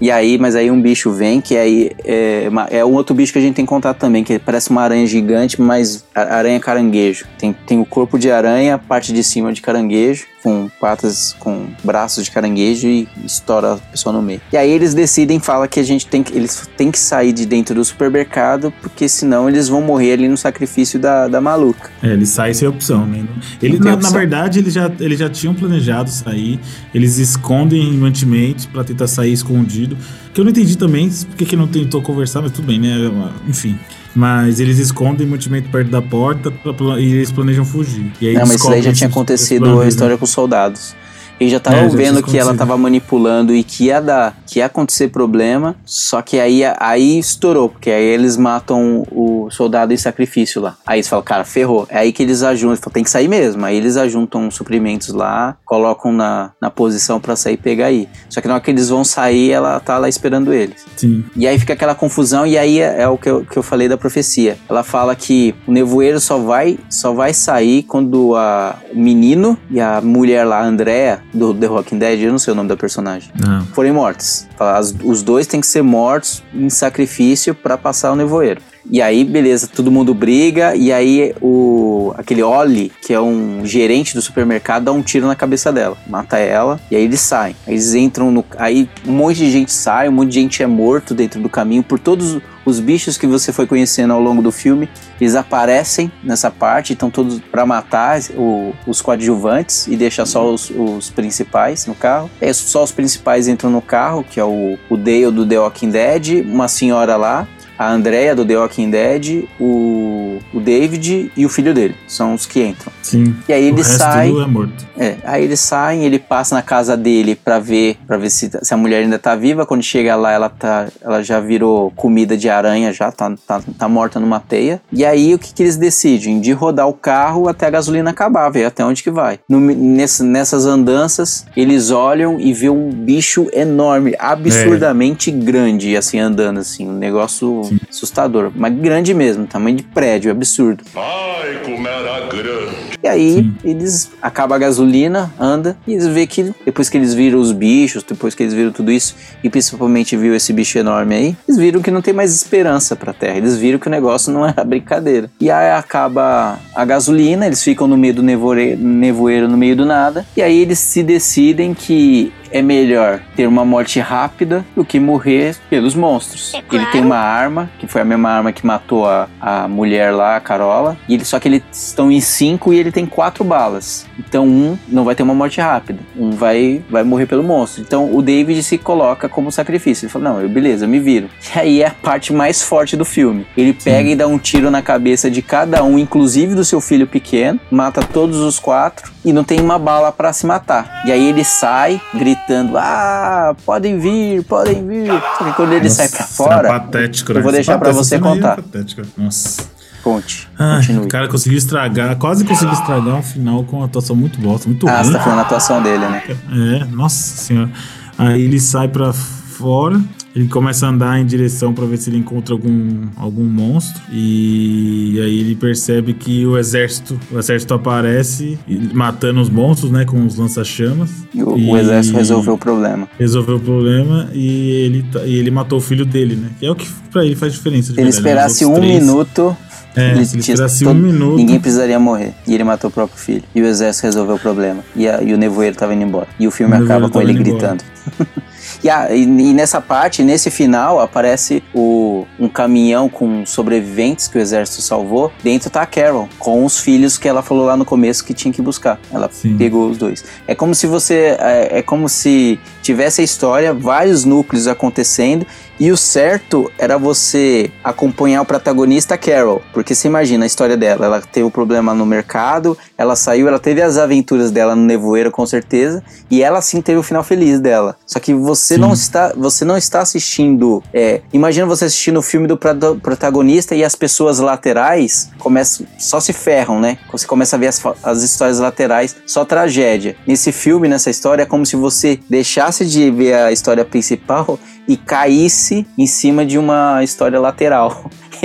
E aí, mas aí um bicho vem, que aí é, é um outro bicho que a gente tem contato também, que parece uma aranha gigante, mas aranha caranguejo. Tem, tem o corpo de aranha, a parte de cima de caranguejo, com patas, com braços de caranguejo e estoura a pessoa no meio. E aí eles decidem, fala que a gente tem que, eles têm que sair de dentro do supermercado, porque senão eles vão morrer ali no sacrifício da, da maluca. É, ele sai sem opção, né? Ele, na, na opção. verdade, eles já, eles já tinham planejado sair. Eles escondem mantimentos pra tentar sair escondido. Que eu não entendi também porque que não tentou conversar, mas tudo bem, né? Enfim. Mas eles escondem mantimento perto da porta pra- e eles planejam fugir. E aí Não, mas isso daí já tinha acontecido a história né? com os soldados. Eles já É, estavam já vendo que ela acontecido. tava manipulando e que ia dar, que ia acontecer problema. Só que aí, aí estourou, porque aí eles matam o soldado em sacrifício lá. Aí eles falam, cara, ferrou. É aí que eles ajuntam, falam, tem que sair mesmo. Aí eles ajuntam suprimentos lá, colocam na, na posição pra sair e pegar aí. Só que na hora que eles vão sair, ela tá lá esperando eles. Sim. E aí fica aquela confusão, e aí é, é o que eu, que eu falei da profecia. Ela fala que o nevoeiro só vai, só vai sair quando a, o menino e a mulher lá, a Andrea, do The Walking Dead, eu não sei o nome da personagem, Não. forem mortos. As- os dois têm que ser mortos em sacrifício pra passar o nevoeiro. E aí, beleza, todo mundo briga, e aí o aquele Oli, que é um gerente do supermercado, dá um tiro na cabeça dela, mata ela, e aí eles saem. Aí eles entram no. Aí um monte de gente sai, um monte de gente é morto dentro do caminho por todos os bichos que você foi conhecendo ao longo do filme. Eles aparecem nessa parte, estão todos pra matar o- os coadjuvantes e deixar só os, os principais no carro. É só os principais entram no carro, que é o, o Dale do The Walking Dead, uma senhora lá, a Andrea do The Walking Dead, o, o David e o filho dele. São os que entram. Sim. E aí o ele sai. é morto. É, aí eles saem, ele passa na casa dele pra ver, para ver se, se a mulher ainda tá viva. Quando chega lá, ela tá, ela já virou comida de aranha, já tá, tá, tá morta numa teia. E aí o que, que eles decidem? De rodar o carro até a gasolina acabar, ver até onde que vai. No, nessas andanças, eles olham e vê um bicho enorme, absurdamente grande, assim, andando assim, um negócio assustador, mas grande mesmo, tamanho de prédio, absurdo. Ai, como era grande. E aí eles acaba a gasolina, anda, e eles vê que depois que eles viram os bichos, depois que eles viram tudo isso, e principalmente viu esse bicho enorme aí, eles viram que não tem mais esperança pra Terra. Eles viram que o negócio não era brincadeira. E aí acaba a gasolina, eles ficam no meio do nevoeiro, nevoeiro no meio do nada, e aí eles se decidem que é melhor ter uma morte rápida do que morrer pelos monstros. Ele tem uma arma, que foi a mesma arma que matou a, a mulher lá, a Carola, e ele, só que eles estão em cinco e ele tem quatro balas. Então um não vai ter uma morte rápida, um vai, vai morrer pelo monstro. Então o David se coloca como sacrifício. Ele fala, não, eu, beleza, eu me viro. E aí é a parte mais forte do filme. Ele pega e dá um tiro na cabeça de cada um, inclusive do seu filho pequeno, mata todos os quatro e não tem uma bala pra se matar. E aí ele sai gritando: Ah, podem vir, podem vir. Só que quando ele sai pra Nossa, fora, é patético, eu né? vou Essa deixar pra essa você é contar. patética. Nossa. conte, continue. o cara conseguiu estragar, quase conseguiu estragar um final com uma atuação muito bosta, muito Ah, ruim. você tá falando a atuação dele, né? É, nossa senhora. Aí ele sai pra fora, ele começa a andar em direção pra ver se ele encontra algum, algum monstro. E aí ele percebe que o exército, o exército aparece matando os monstros, né, com os lança-chamas. E o, E- o exército resolveu o problema. Resolveu o problema e ele, tá- e ele matou o filho dele, né? Que é o que pra ele faz diferença. ele verdade, né? Esperasse um três- minuto, É, ele se ele esperasse todo- um minuto. ninguém precisaria morrer. E ele matou o próprio filho. E o exército resolveu o problema. E, a- e o nevoeiro tava indo embora. E o filme O acaba com ele gritando. E, a- e- e nessa parte, nesse final, aparece o, um caminhão com sobreviventes que o exército salvou. Dentro tá a Carol, com os filhos que ela falou lá no começo que tinha que buscar. Ela Sim. pegou os dois. É como se você. É, é como se tivesse a história, vários núcleos acontecendo. E o certo era você acompanhar o protagonista Carol. Porque você imagina a história dela. Ela teve um problema no mercado, ela saiu, ela teve as aventuras dela no nevoeiro, com certeza. E ela sim teve o final feliz dela. Só que você Sim. não está. Você não está assistindo. é, imagina você assistindo o filme do prota- protagonista e as pessoas laterais começam. Só se ferram, né? Você começa a ver as, as histórias laterais, só tragédia. Nesse filme, nessa história, é como se você deixasse de ver a história principal e caísse em cima de uma história lateral.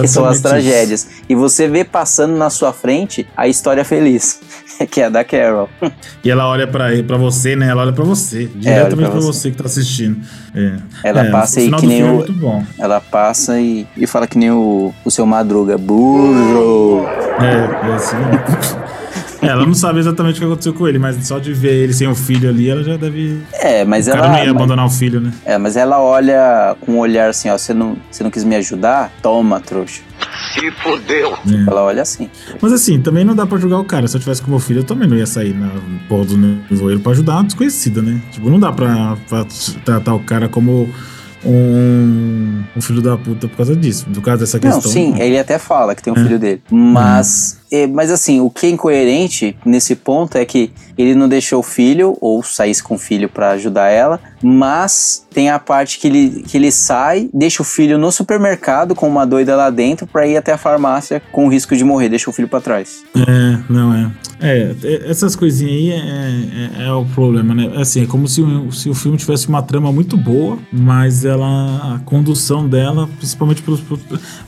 que são as tragédias. E você vê passando na sua frente a história feliz, que é a da Carol. E ela olha pra, pra você, né? Ela olha pra você. Diretamente pra pra você. você. que tá assistindo. É. Ela É, passa o final que nem o- É bom. Ela passa e, e fala que nem o, o seu Madruga. Burro! É, é assim. É, ela não sabe exatamente o que aconteceu com ele, mas só de ver ele sem o filho ali, ela já deve. É, mas o cara ela. não ia abandonar o filho, né? É, mas ela olha com um olhar assim, ó, você não, você não quis me ajudar? Toma, trouxa. Se fodeu. É. Ela olha assim. Mas assim, também não dá pra julgar o cara. Se eu tivesse com meu filho, eu também não ia sair na porra do nevoeiro pra ajudar uma desconhecida, né? Tipo, não dá pra, pra tratar o cara como um, um filho da puta por causa disso. Por causa dessa Não, questão. sim, ele até fala que tem um filho dele. Mas é, mas assim, o que é incoerente nesse ponto é que ele não deixou o filho, ou saísse com o filho pra ajudar ela, mas tem a parte que ele, que ele sai, deixa o filho no supermercado com uma doida lá dentro pra ir até a farmácia com o risco de morrer, deixa o filho pra trás. É, não é. É, é, essas coisinhas aí é, é, é o problema, né? Assim, é como se, o- se o filme tivesse uma trama muito boa, mas ela. a condução dela, principalmente pelos.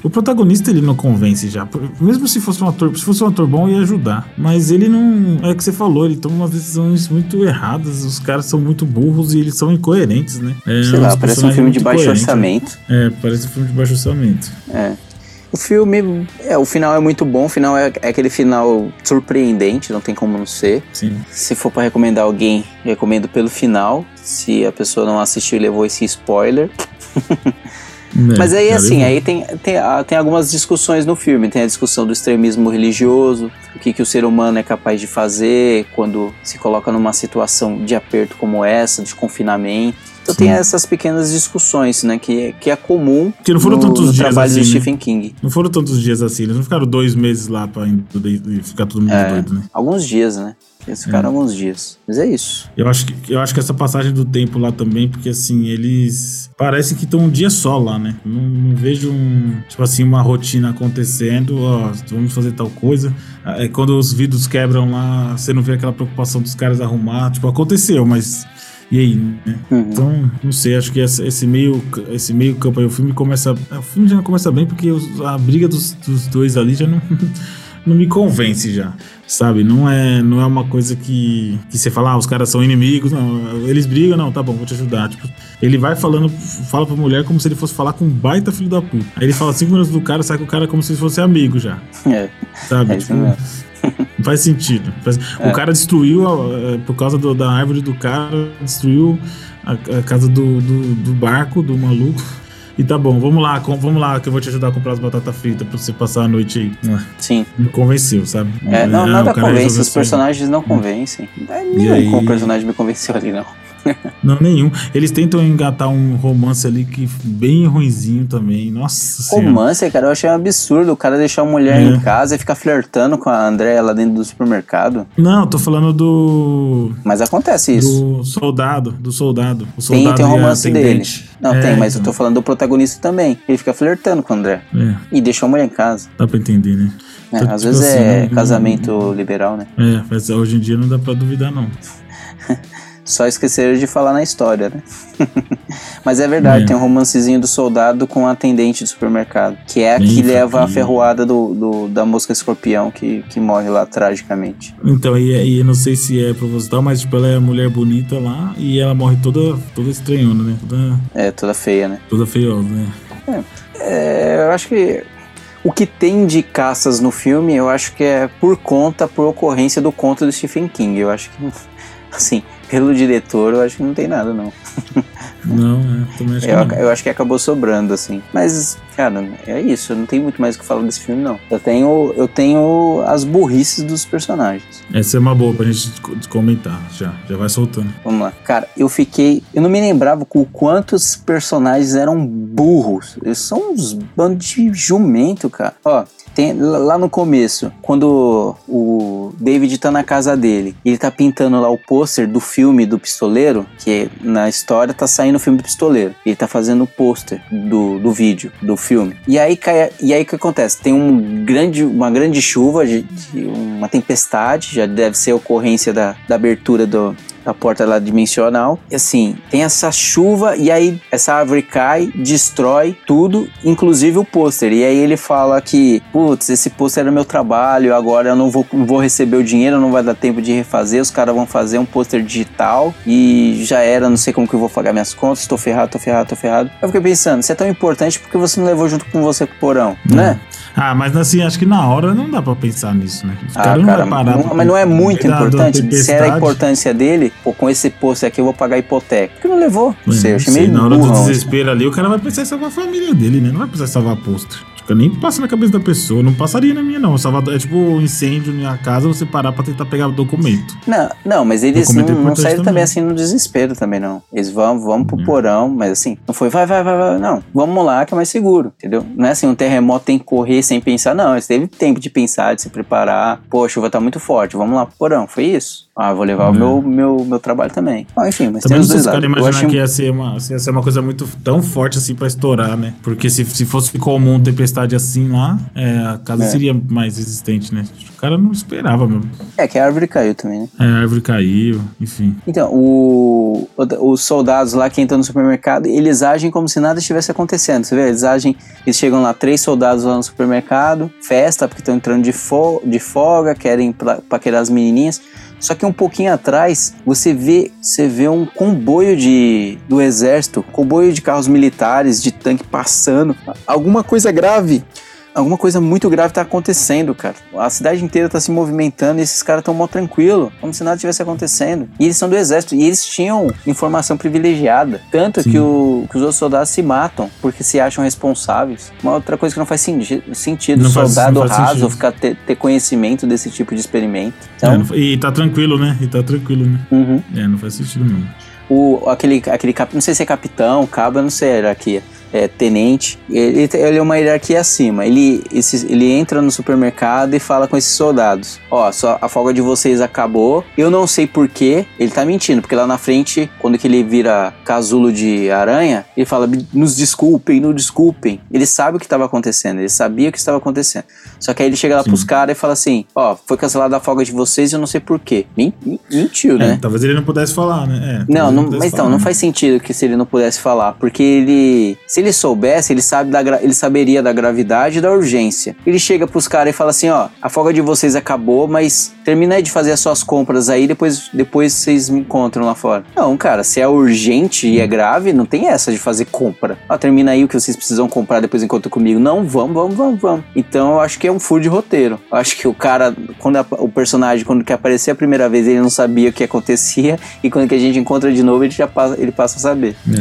O protagonista ele não convence já. Mesmo se fosse um ator, se fosse um ator bom, ia ajudar. Mas ele não. É o que você falou, ele toma umas decisões muito erradas. Os caras são muito burros e eles são incoerentes, né? É, Sei lá, parece um filme de baixo coerentes, né? orçamento. É, parece um filme de baixo orçamento. É. O filme, é, o final é muito bom, o final é, é aquele final surpreendente, não tem como não ser. Sim. Se for pra recomendar alguém, recomendo pelo final. Se a pessoa não assistiu e levou esse spoiler. É, Mas aí, assim, aí tem, tem, ah, tem algumas discussões no filme. Tem a discussão do extremismo religioso, o que, que o ser humano é capaz de fazer quando se coloca numa situação de aperto como essa, de confinamento. Então Sim. tem essas pequenas discussões, né, que, que é comum Que não foram no, tantos no dias trabalho assim, do né? Stephen King. Não foram tantos dias assim, eles não ficaram dois meses lá pra ficar todo mundo É. doido, né? Alguns dias, né? Eles ficaram alguns dias. Mas é isso. Eu acho, que, eu acho que essa passagem do tempo lá também, porque assim, eles parecem que estão um dia só lá, né? Não, não vejo um, tipo assim, uma rotina acontecendo, ó, vamos fazer tal coisa. É, quando os vidros quebram lá, você não vê aquela preocupação dos caras arrumar. Tipo, aconteceu, mas. E aí, né? Uhum. Então, não sei, acho que essa- esse meio, esse meio campo aí, o filme começa. O filme já não começa bem porque os- a briga dos, dos dois ali já não, não me convence já. Sabe? Não é, não é uma coisa que, que você fala, ah, os caras são inimigos, não. Eles brigam, não, tá bom, vou te ajudar. Tipo, ele vai falando, fala pra mulher como se ele fosse falar com um baita filho da puta. Aí ele fala cinco minutos do cara, sai com o cara como se fosse amigo já. É. Sabe? É Tipo, faz sentido. É. O cara destruiu, a- é, por causa do- da árvore do cara, destruiu a, a casa do, do, do barco, do maluco. E tá bom, vamos lá, com- vamos lá que eu vou te ajudar a comprar as batatas fritas pra você passar a noite aí. Ah, Sim. Me convenceu, sabe? É, não, Ah, nada convence, os personagens não convencem. É, nenhum personagem me convenceu ali, não. Não, nenhum. Eles tentam engatar um romance ali que bem ruinzinho também. Nossa senhora. Romance, cara, eu achei um absurdo o cara deixar a mulher É. em casa e ficar flertando com a Andréia lá dentro do supermercado. Não, tô falando do. Mas acontece isso. Do soldado. Do soldado. O Tem, soldado tem a romance dele. Não, É, tem, mas eu então. tô falando do protagonista também. Ele fica flertando com a André. É, E deixou a mulher em casa. dá pra entender, né? É, Então, às tipo vezes assim, é casamento liberal, né? É, mas hoje em dia não dá pra duvidar, não. Só esqueceram de falar na história, né? Mas é verdade, É. tem um romancezinho do soldado com a atendente do supermercado. Que é a Bem que leva a ferroada do, do- da mosca escorpião que, que morre lá tragicamente. Então, e, e não sei se é proposital, mas tipo, ela é mulher bonita lá e ela morre toda, toda estranhona, né? Toda, É, toda feia, né? toda feiosa, né? É, eu acho que o que tem de caças no filme, eu acho que é por conta, por ocorrência do conto do Stephen King. Eu acho que, assim, pelo diretor, eu acho que não tem nada, não. Não, é, também acho que Eu, não. eu acho que acabou sobrando, assim. Mas, cara, é isso. Eu não tenho muito mais o que falar desse filme, não. Eu tenho, eu tenho as burrices dos personagens. Essa é uma boa pra gente co- comentar, já, já vai soltando. Vamos lá. Cara, eu fiquei. Eu não me lembrava com quantos personagens eram burros. Eles são uns bandos de jumento, cara. Ó. Tem, lá no começo, quando o David tá na casa dele, ele tá pintando lá o pôster do filme do pistoleiro, que na história tá saindo o filme do pistoleiro. Ele tá fazendo o pôster do, do vídeo, do filme. E aí, cai, e aí o que acontece? Tem um grande, uma grande chuva, de, de uma tempestade, já deve ser ocorrência da, da abertura do, da porta lá dimensional. E assim, tem essa chuva e aí essa árvore cai, destrói tudo, inclusive o pôster. E aí ele fala que, putz, esse pôster era meu trabalho, agora eu não vou, não vou receber o dinheiro, não vai dar tempo de refazer, os caras vão fazer um pôster digital e já era, não sei como que eu vou pagar minhas contas, tô ferrado, tô ferrado, tô ferrado. Eu fiquei pensando, se é tão importante, por que você não levou junto com você pro porão, né? Ah, mas assim, acho que na hora não dá pra pensar nisso, né? Os Ah, caras cara, não parar não- mas não é muito importante. Se era a importância dele, pô, com esse pôster aqui eu vou pagar a hipoteca. Por que não levou? Não sei, eu achei meio na hora do assim. desespero ali, o cara vai em salvar a família dele, né? Não vai precisar salvar pôster. Nem passa na cabeça da pessoa. Não passaria na minha, não. Salvador, é tipo um incêndio na casa, você parar pra tentar pegar o documento. Não, não, mas eles não, é não importante saíram também também. assim no desespero também, não. Eles vão, vão pro porão, mas assim, não foi vai, vai, vai, vai, não. Vamos lá que é mais seguro, entendeu? Não é assim, um terremoto tem que correr sem pensar, não. Eles teve tempo de pensar, de se preparar. Pô, a chuva tá muito forte, vamos lá pro porão. Foi isso. Ah, vou levar o É. meu, meu, meu trabalho também. Bom, enfim, mas Também tem não os sei dois lados. Imaginar acho que ia ser, uma, ia ser uma coisa muito tão forte assim pra estourar, né? Porque se, se fosse comum tempestade assim lá, é, a casa É. seria mais resistente, né? O cara não esperava mesmo. É que a árvore caiu também, né? É, a árvore caiu, enfim. Então, o, o- os soldados lá que entram no supermercado, eles agem como se nada estivesse acontecendo. Você vê? Eles agem, eles chegam lá, três soldados lá no supermercado, festa, porque estão entrando de, fo de folga, querem pra- paquerar as menininhas. Só que um pouquinho atrás, você vê, você vê um comboio de, do exército, comboio de carros militares, de tanque passando. Alguma coisa grave. Alguma coisa muito grave tá acontecendo, cara. A cidade inteira tá se movimentando e esses caras tão mó tranquilo, como se nada tivesse acontecendo. E eles são do exército e eles tinham informação privilegiada. Tanto Sim. que, o- que os outros soldados se matam porque se acham responsáveis. Uma outra coisa que não faz senti- sentido. Não soldado faz raso sentido. ficar ter, ter conhecimento desse tipo de experimento. É, Então, fa- e tá tranquilo, né? E tá tranquilo, né? uhum. É, não faz sentido mesmo. o, aquele, aquele cap, não sei se é capitão, cabo, eu não sei a hierarquia, é tenente, ele, ele é uma hierarquia acima. Ele, esse, ele entra no supermercado e fala com esses soldados: Ó, só a folga de vocês acabou. Eu não sei porquê. Ele tá mentindo, porque lá na frente, quando que ele vira casulo de aranha, ele fala: nos desculpem, nos desculpem. Ele sabe o que estava acontecendo, ele sabia o que estava acontecendo. Só que aí ele chega lá Sim. pros caras e fala assim: Ó, foi cancelada a folga de vocês e eu não sei porquê. Men- men- Mentiu, né? É, talvez ele não pudesse falar, né? É, Não, não pudesse mas então, falar, não né? faz sentido que se ele não pudesse falar, porque ele, se ele soubesse, ele sabe da, ele saberia da gravidade e da urgência. Ele chega pros caras e fala assim, ó, a folga de vocês acabou, mas termina aí de fazer as suas compras aí, depois, depois vocês me encontram lá fora. Não, cara, se é urgente e é grave, não tem essa de fazer compra. Ó, termina aí o que vocês precisam comprar, depois encontra comigo. Não, vamos, vamos, vamos, vamos. Então eu acho que é um furo de roteiro. Eu acho que o cara, quando a- o personagem, quando quer aparecer a primeira vez, ele não sabia o que acontecia, e quando que a gente encontra de novo, ele já passa, ele passa a saber. É,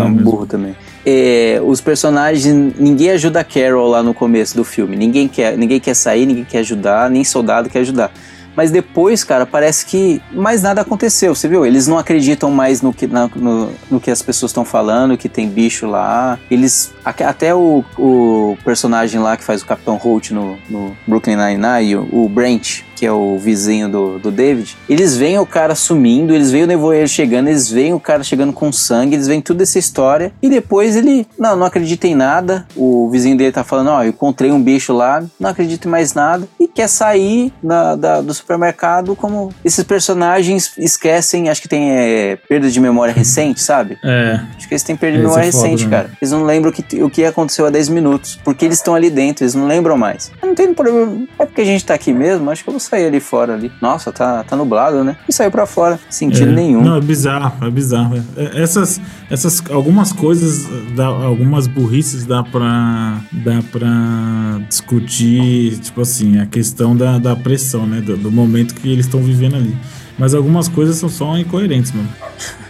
é um burro também. É, os personagens, ninguém ajuda a Carol lá no começo do filme. Ninguém quer, ninguém quer sair, ninguém quer ajudar, nem soldado quer ajudar. Mas depois, cara, parece que mais nada aconteceu, você viu? Eles não acreditam mais no que, na- no, no que as pessoas estão falando, que tem bicho lá. Eles. Até o, o personagem lá que faz o Capitão Holt no, no Brooklyn Nine-Nine, o, o Brent, que é o vizinho do, do David, eles veem o cara sumindo, eles veem o nevoeiro chegando, eles veem o cara chegando com sangue, eles veem toda essa história, e depois ele, não, não acredita em nada, o vizinho dele tá falando, ó, eu encontrei um bicho lá, não acredito em mais nada, e quer sair da, da- do supermercado como esses personagens esquecem, acho que tem é, perda de memória recente, sabe? É, Acho que eles têm perda de Esse memória é foda, recente, né? cara. Eles não lembram o que, o que aconteceu há 10 minutos. Porque eles estão ali dentro, eles não lembram mais. Não tem problema. É porque a gente tá aqui mesmo, acho que eu vou sair ali fora ali. Nossa, tá, tá nublado, né? E saiu pra fora. Sentido é. nenhum. Não, é bizarro, é bizarro. é. É, Essas, essas algumas coisas, dá, algumas burrices dá pra, dá pra discutir, tipo assim, a questão da, da pressão, né? Do, do momento que eles estão vivendo ali. Mas algumas coisas são só incoerentes, mano.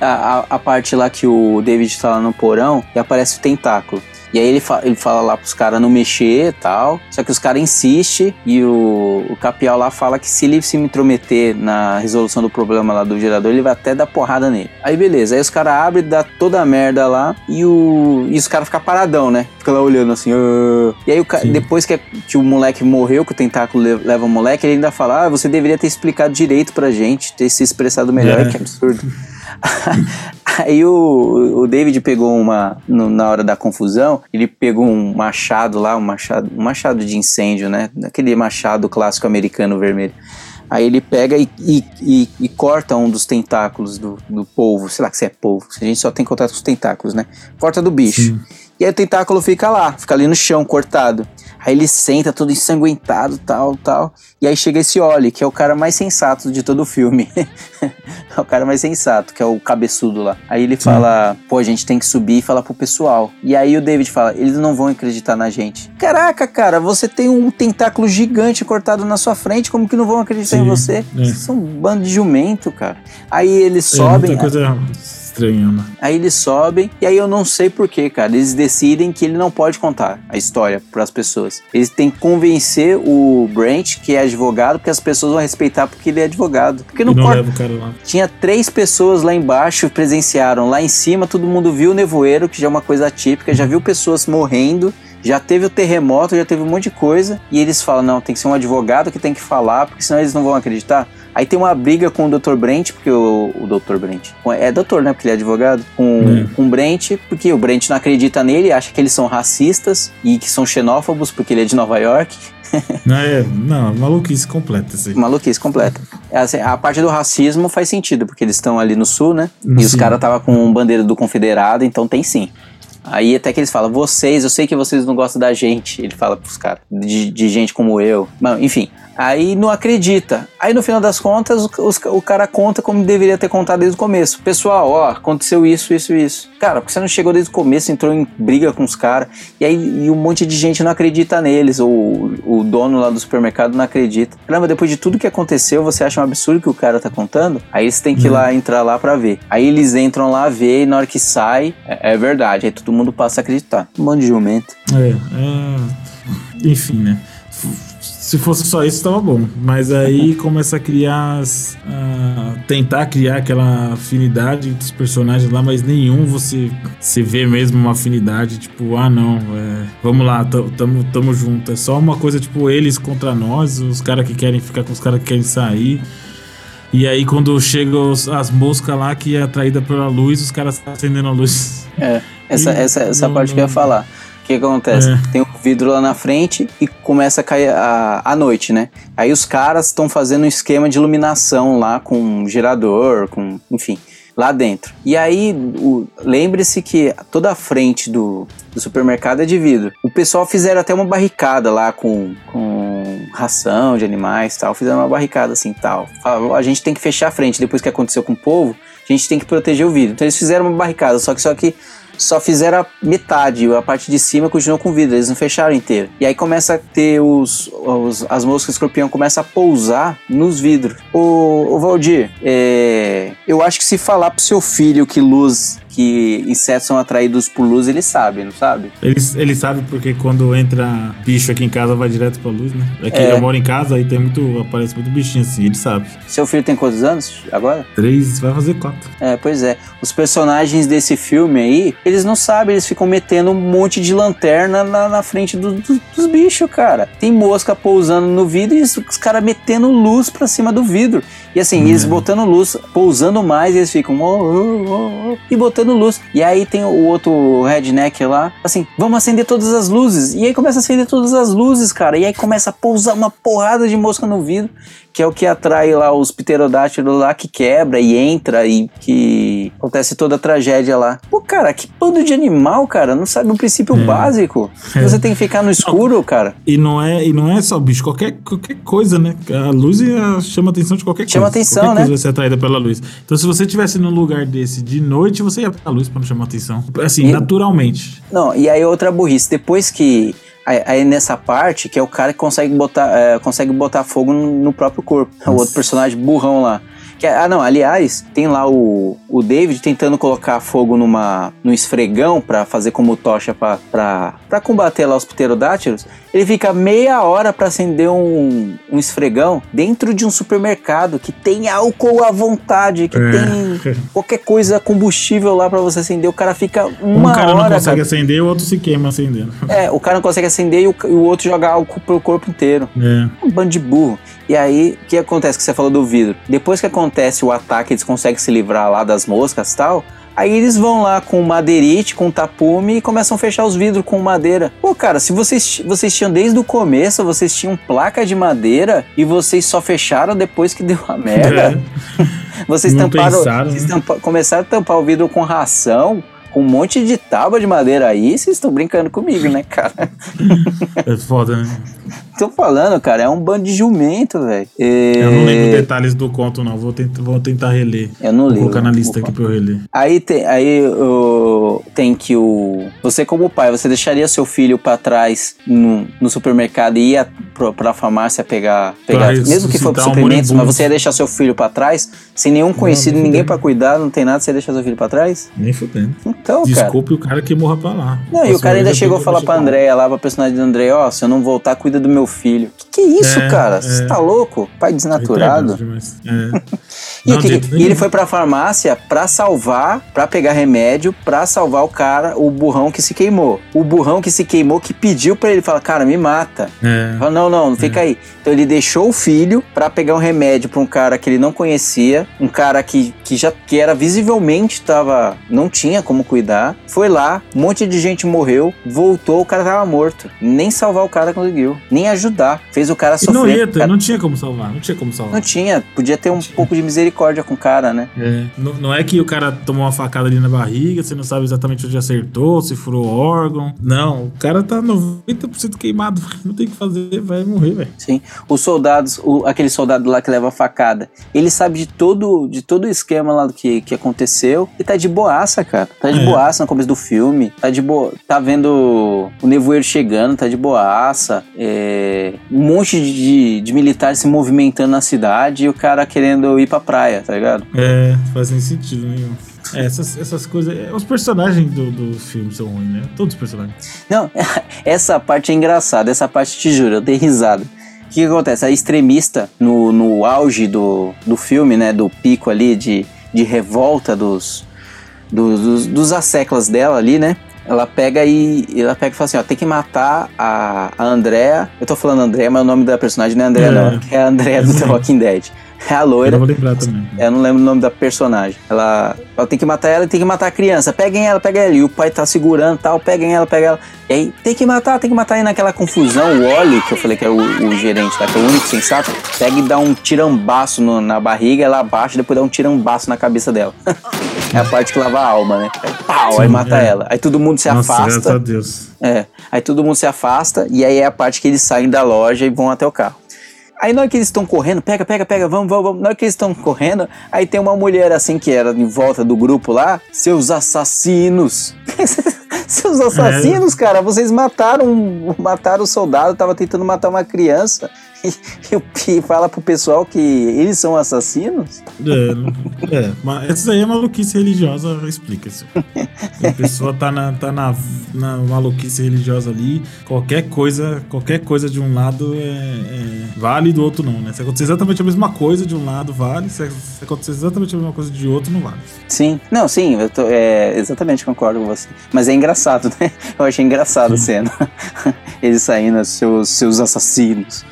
A, a, a parte lá que o David tá lá no porão e aparece o tentáculo. E aí ele, fa ele fala lá pros caras não mexer e tal. Só que os caras insistem e o, o Capial lá fala que se ele se intrometer na resolução do problema lá do gerador, ele vai até dar porrada nele. Aí beleza, aí os caras abrem, dá toda a merda lá e, o, e os caras ficam paradão, né? Fica lá olhando assim. "Ah". E aí o ca- depois que, que o moleque morreu, que o tentáculo le- leva o moleque, ele ainda fala: Ah, você deveria ter explicado direito pra gente, ter se expressado melhor. É. Que absurdo. Aí o, o David pegou uma. no- na hora da confusão, ele pegou um machado lá, um machado, um machado de incêndio, né? Aquele machado clássico americano vermelho. Aí ele pega e, e, e- e corta um dos tentáculos do, do polvo. Sei lá que se é polvo. A gente só tem contato com os tentáculos, né? Corta do bicho. Sim. E aí o tentáculo fica lá, fica ali no chão, cortado. Aí ele senta todo ensanguentado, tal, tal. E aí chega esse Oli, que é o cara mais sensato de todo o filme. é o cara mais sensato, que é o cabeçudo lá. Aí ele fala, pô, a gente tem que subir e falar pro pessoal. E aí o David fala, eles não vão acreditar na gente. Caraca, cara, você tem um tentáculo gigante cortado na sua frente, como que não vão acreditar em Sim, você? é. Vocês são um bando de jumento, cara. Aí eles É sobem... muita coisa estranhão, né? Aí eles sobem, e aí eu não sei porquê, cara. Eles decidem que ele não pode contar a história pras pessoas. Eles têm que convencer o Brent, que é advogado, porque as pessoas vão respeitar porque ele é advogado. Porque não não pode. leva o cara lá. Tinha três pessoas lá embaixo, presenciaram. Lá em cima, todo mundo viu o nevoeiro, que já é uma coisa atípica, já viu pessoas morrendo. Já teve o terremoto, já teve um monte de coisa. E eles falam: não, tem que ser um advogado que tem que falar, porque senão eles não vão acreditar. Aí tem uma briga com o Dr. Brent, porque o, o Dr. Brent. É doutor, né? Porque ele é advogado. Com, com o Brent, porque o Brent não acredita nele, acha que eles são racistas e que são xenófobos, porque ele é de Nova York. Não, é, não, maluquice completa, assim. Maluquice completa. É assim, a parte do racismo faz sentido, porque eles estão ali no sul, né? E os Sim. caras tava com bandeira do confederado, então tem sim. Aí até que eles falam, vocês, eu sei que vocês não gostam da gente. Ele fala pros caras, de, de gente como eu. Mano, enfim, aí não acredita. Aí no final das contas, o, os- o cara conta como deveria ter contado desde o começo. Pessoal, ó, aconteceu isso, isso, isso. Cara, porque você não chegou desde o começo, entrou em briga com os caras. E aí e um monte de gente não acredita neles. Ou o dono lá do supermercado não acredita. Caramba, depois de tudo que aconteceu, você acha um absurdo que o cara tá contando? Aí eles têm que ir lá entrar lá pra ver. Aí eles entram lá, vê, e na hora que sai, é, é verdade. Aí todo mundo passa a acreditar. Um monte de jumento. É, é, enfim, né? Se fosse só isso, tava bom. Mas aí começa a criar. as- a tentar criar aquela afinidade entre os personagens lá, mas nenhum você, você vê mesmo uma afinidade, tipo, ah não, é, vamos lá, tamo, tamo, junto. É só uma coisa, tipo, eles contra nós, os caras que querem ficar com os caras que querem sair. E aí, quando chegam as moscas lá que é atraída pela luz, os caras acendendo a luz. É, essa, Ih, essa, essa não, parte que eu ia não. falar. O que que acontece? É. Tem um vidro lá na frente e começa a cair a, a noite, né? Aí os caras estão fazendo um esquema de iluminação lá com um gerador, com. enfim, lá dentro. E aí, lembre-se que toda a frente do, do supermercado é de vidro. O pessoal fizeram até uma barricada lá com, com ração de animais e tal. Fizeram uma barricada assim tal. A gente tem que fechar a frente. Depois que aconteceu com o povo, a gente tem que proteger o vidro. Então eles fizeram uma barricada, só que só que só fizeram a metade, a parte de cima continuou com vidro, eles não fecharam inteiro. E aí começa a ter os, os- as moscas escorpião começam a pousar nos vidros. Ô, ô Valdir, é, eu acho que se falar pro seu filho que luz, que insetos são atraídos por luz, ele sabe, não sabe? Ele, ele sabe porque quando entra bicho aqui em casa vai direto pra luz, né? Aqui É. eu moro em casa, aí tem muito. aparece muito bichinho assim, ele sabe. Seu filho tem quantos anos agora? Três, vai fazer quatro. É, pois é. Os personagens desse filme aí, eles não sabem, eles ficam metendo um monte de lanterna na, na frente do- do- dos bichos, cara. Tem mosca pousando no vidro e os caras metendo luz pra cima do vidro. E assim, eles botando luz, pousando mais, eles ficam oh, oh, oh, oh, e botando luz. E aí tem o outro redneck lá, assim, vamos acender todas as luzes. E aí começa a acender todas as luzes, cara. E aí começa a pousar uma porrada de mosca no vidro que é o que atrai lá os pterodátilos lá, que quebra e entra e que acontece toda a tragédia lá. Pô, cara, que bando de animal, cara, não sabe o princípio É. básico. Você tem que ficar no escuro, cara. E não é, e não é só bicho, qualquer, qualquer coisa, né? A luz é- chama a atenção de qualquer Chama atenção, qualquer né? coisa vai ser atraída pela luz. Então, se você estivesse num lugar desse de noite, você ia pra luz pra não chamar atenção. Assim, E- naturalmente. Não, e aí outra burrice, depois que aí, nessa parte que é o cara que consegue botar é, consegue botar fogo no, próprio corpo. É o outro personagem burrão lá. Que ah, não, aliás, tem lá o, o David tentando colocar fogo numa, num esfregão pra fazer como tocha pra combater lá os pterodátilos. Ele fica meia hora pra acender um, um esfregão dentro de um supermercado que tem álcool à vontade, que É. tem qualquer coisa combustível lá pra você acender. O cara fica uma um cara hora. não consegue cara. acender, o outro se queima acendendo. É, o cara não consegue acender e o, e o outro joga álcool pro corpo inteiro. É. Um bando de burro. E aí, o que acontece que você falou do vidro? Depois que acontece o ataque, eles conseguem se livrar lá das moscas e tal. Aí eles vão lá com madeirite, com tapume e começam a fechar os vidros com madeira. Pô, cara, se vocês, vocês tinham desde o começo, vocês tinham placa de madeira e vocês só fecharam depois que deu a merda. Vocês Não tamparam, pensaram, vocês né? tampa- começaram a tampar o vidro com ração, com um monte de tábua de madeira aí, vocês estão brincando comigo, né, cara? É foda, né? Tô falando, cara, é um bando de jumento, velho. É... Eu não lembro detalhes do conto, não. Vou tentar, vou tentar reler. Eu não Vou lembro. colocar na lista Vou aqui pra eu reler. Aí tem, aí tem que o você como pai, você deixaria seu filho pra trás no, no supermercado e ia pro, pra farmácia pegar, pegar Pra mesmo que for ressuscitar pro um suprimentos, mas você ia deixar seu filho pra trás, sem nenhum conhecido, nem ninguém pra cuidar, não tem nada, você ia deixar seu filho pra trás? Nem fudendo. Então, cara. Desculpe o cara que morra pra lá. Não, e o cara ainda chegou a vou falar pra Andréia lá, pra personagem do André, ó, se eu não voltar, cuida do meu filho. Que que é isso, É, cara? é. Você tá louco? Pai desnaturado. É. E, Não, que- e ele foi pra farmácia pra salvar, pra pegar remédio, pra salvar o cara, o burrão que se queimou. O burrão que se queimou que pediu pra ele, fala, cara, me mata. É. Fala, não, não, não fica aí. Então ele deixou o filho pra pegar um remédio pra um cara que ele não conhecia, um cara que, que já que era visivelmente tava não tinha como cuidar. Foi lá, um monte de gente morreu, voltou, o cara tava morto. Nem salvar o cara conseguiu, nem ajudar. Fez o cara E sofrer. não ia Cara, não tinha como salvar, não tinha como salvar. não tinha, podia ter um pouco de misericórdia com o cara, né? É, não, não é que o cara tomou uma facada ali na barriga, você não sabe exatamente onde acertou, se furou o órgão. Não, o cara tá 90% queimado, não tem o que fazer, vai morrer, velho. Sim. Os soldados, o- aquele soldado lá que leva a facada, ele sabe de todo, de todo o esquema lá do que, que aconteceu e tá de boaça, cara. Tá de É. boaça no começo do filme. Tá de boa. Tá vendo o nevoeiro chegando, tá de boaça. É, um monte de, de militares se movimentando na cidade e o cara querendo ir pra praia, tá ligado? É, faz nem sentido nenhum. É, essas, essas coisas. é, os personagens do, do filme são ruins, né? Todos os personagens. Não, essa parte é engraçada, essa parte te juro, eu dei risada. O que, que acontece? A extremista, no, no auge do, do filme, né? Do pico ali de, de revolta dos, dos, dos, dos asseclas dela ali, né? Ela pega e ela pega e fala assim, ó, tem que matar a, a Andrea. Eu tô falando Andrea, mas o nome da personagem não é Andrea, É. não. É a Andrea do The Walking Dead. É a Eu loira. não vou lembrar também. Eu não lembro o nome da personagem. Ela, ela tem que matar ela e tem que matar a criança. Peguem ela, peguem ela. E o pai tá segurando tal, peguem ela, peguem ela. E aí, tem que matar, tem que matar. E naquela confusão, o Oli, que eu falei que é o, o gerente lá, que é o único sensato, pega e dá um tirambaço no- na barriga, ela abaixa e depois dá um tirambaço na cabeça dela. é a parte que lava a alma, né? Aí, pau, aí Sim, mata é. ela. Aí todo mundo se Nossa, graças a afasta. Deus. É. Aí todo mundo se afasta e aí é a parte que eles saem da loja e vão até o carro. Aí na hora que eles estão correndo, pega, pega, pega, vamos, vamos, vamos. Na hora que eles estão correndo, aí tem uma mulher assim que era em volta do grupo lá, seus assassinos. seus assassinos, cara, vocês mataram, mataram o soldado, tava tentando matar uma criança. E, o Pi fala pro pessoal que eles são assassinos? É, é, mas essa aí é maluquice religiosa, explica-se. A pessoa tá, na, tá na, na maluquice religiosa ali, qualquer coisa, qualquer coisa de um lado é, é vale e do outro não, né? Se acontecer exatamente a mesma coisa de um lado, vale. Se, se acontecer exatamente a mesma coisa de outro, não vale. Sim. Não, sim, eu tô, é, exatamente concordo com você. Mas é engraçado, né? Eu achei engraçado a cena. Eles saindo, seus, seus assassinos.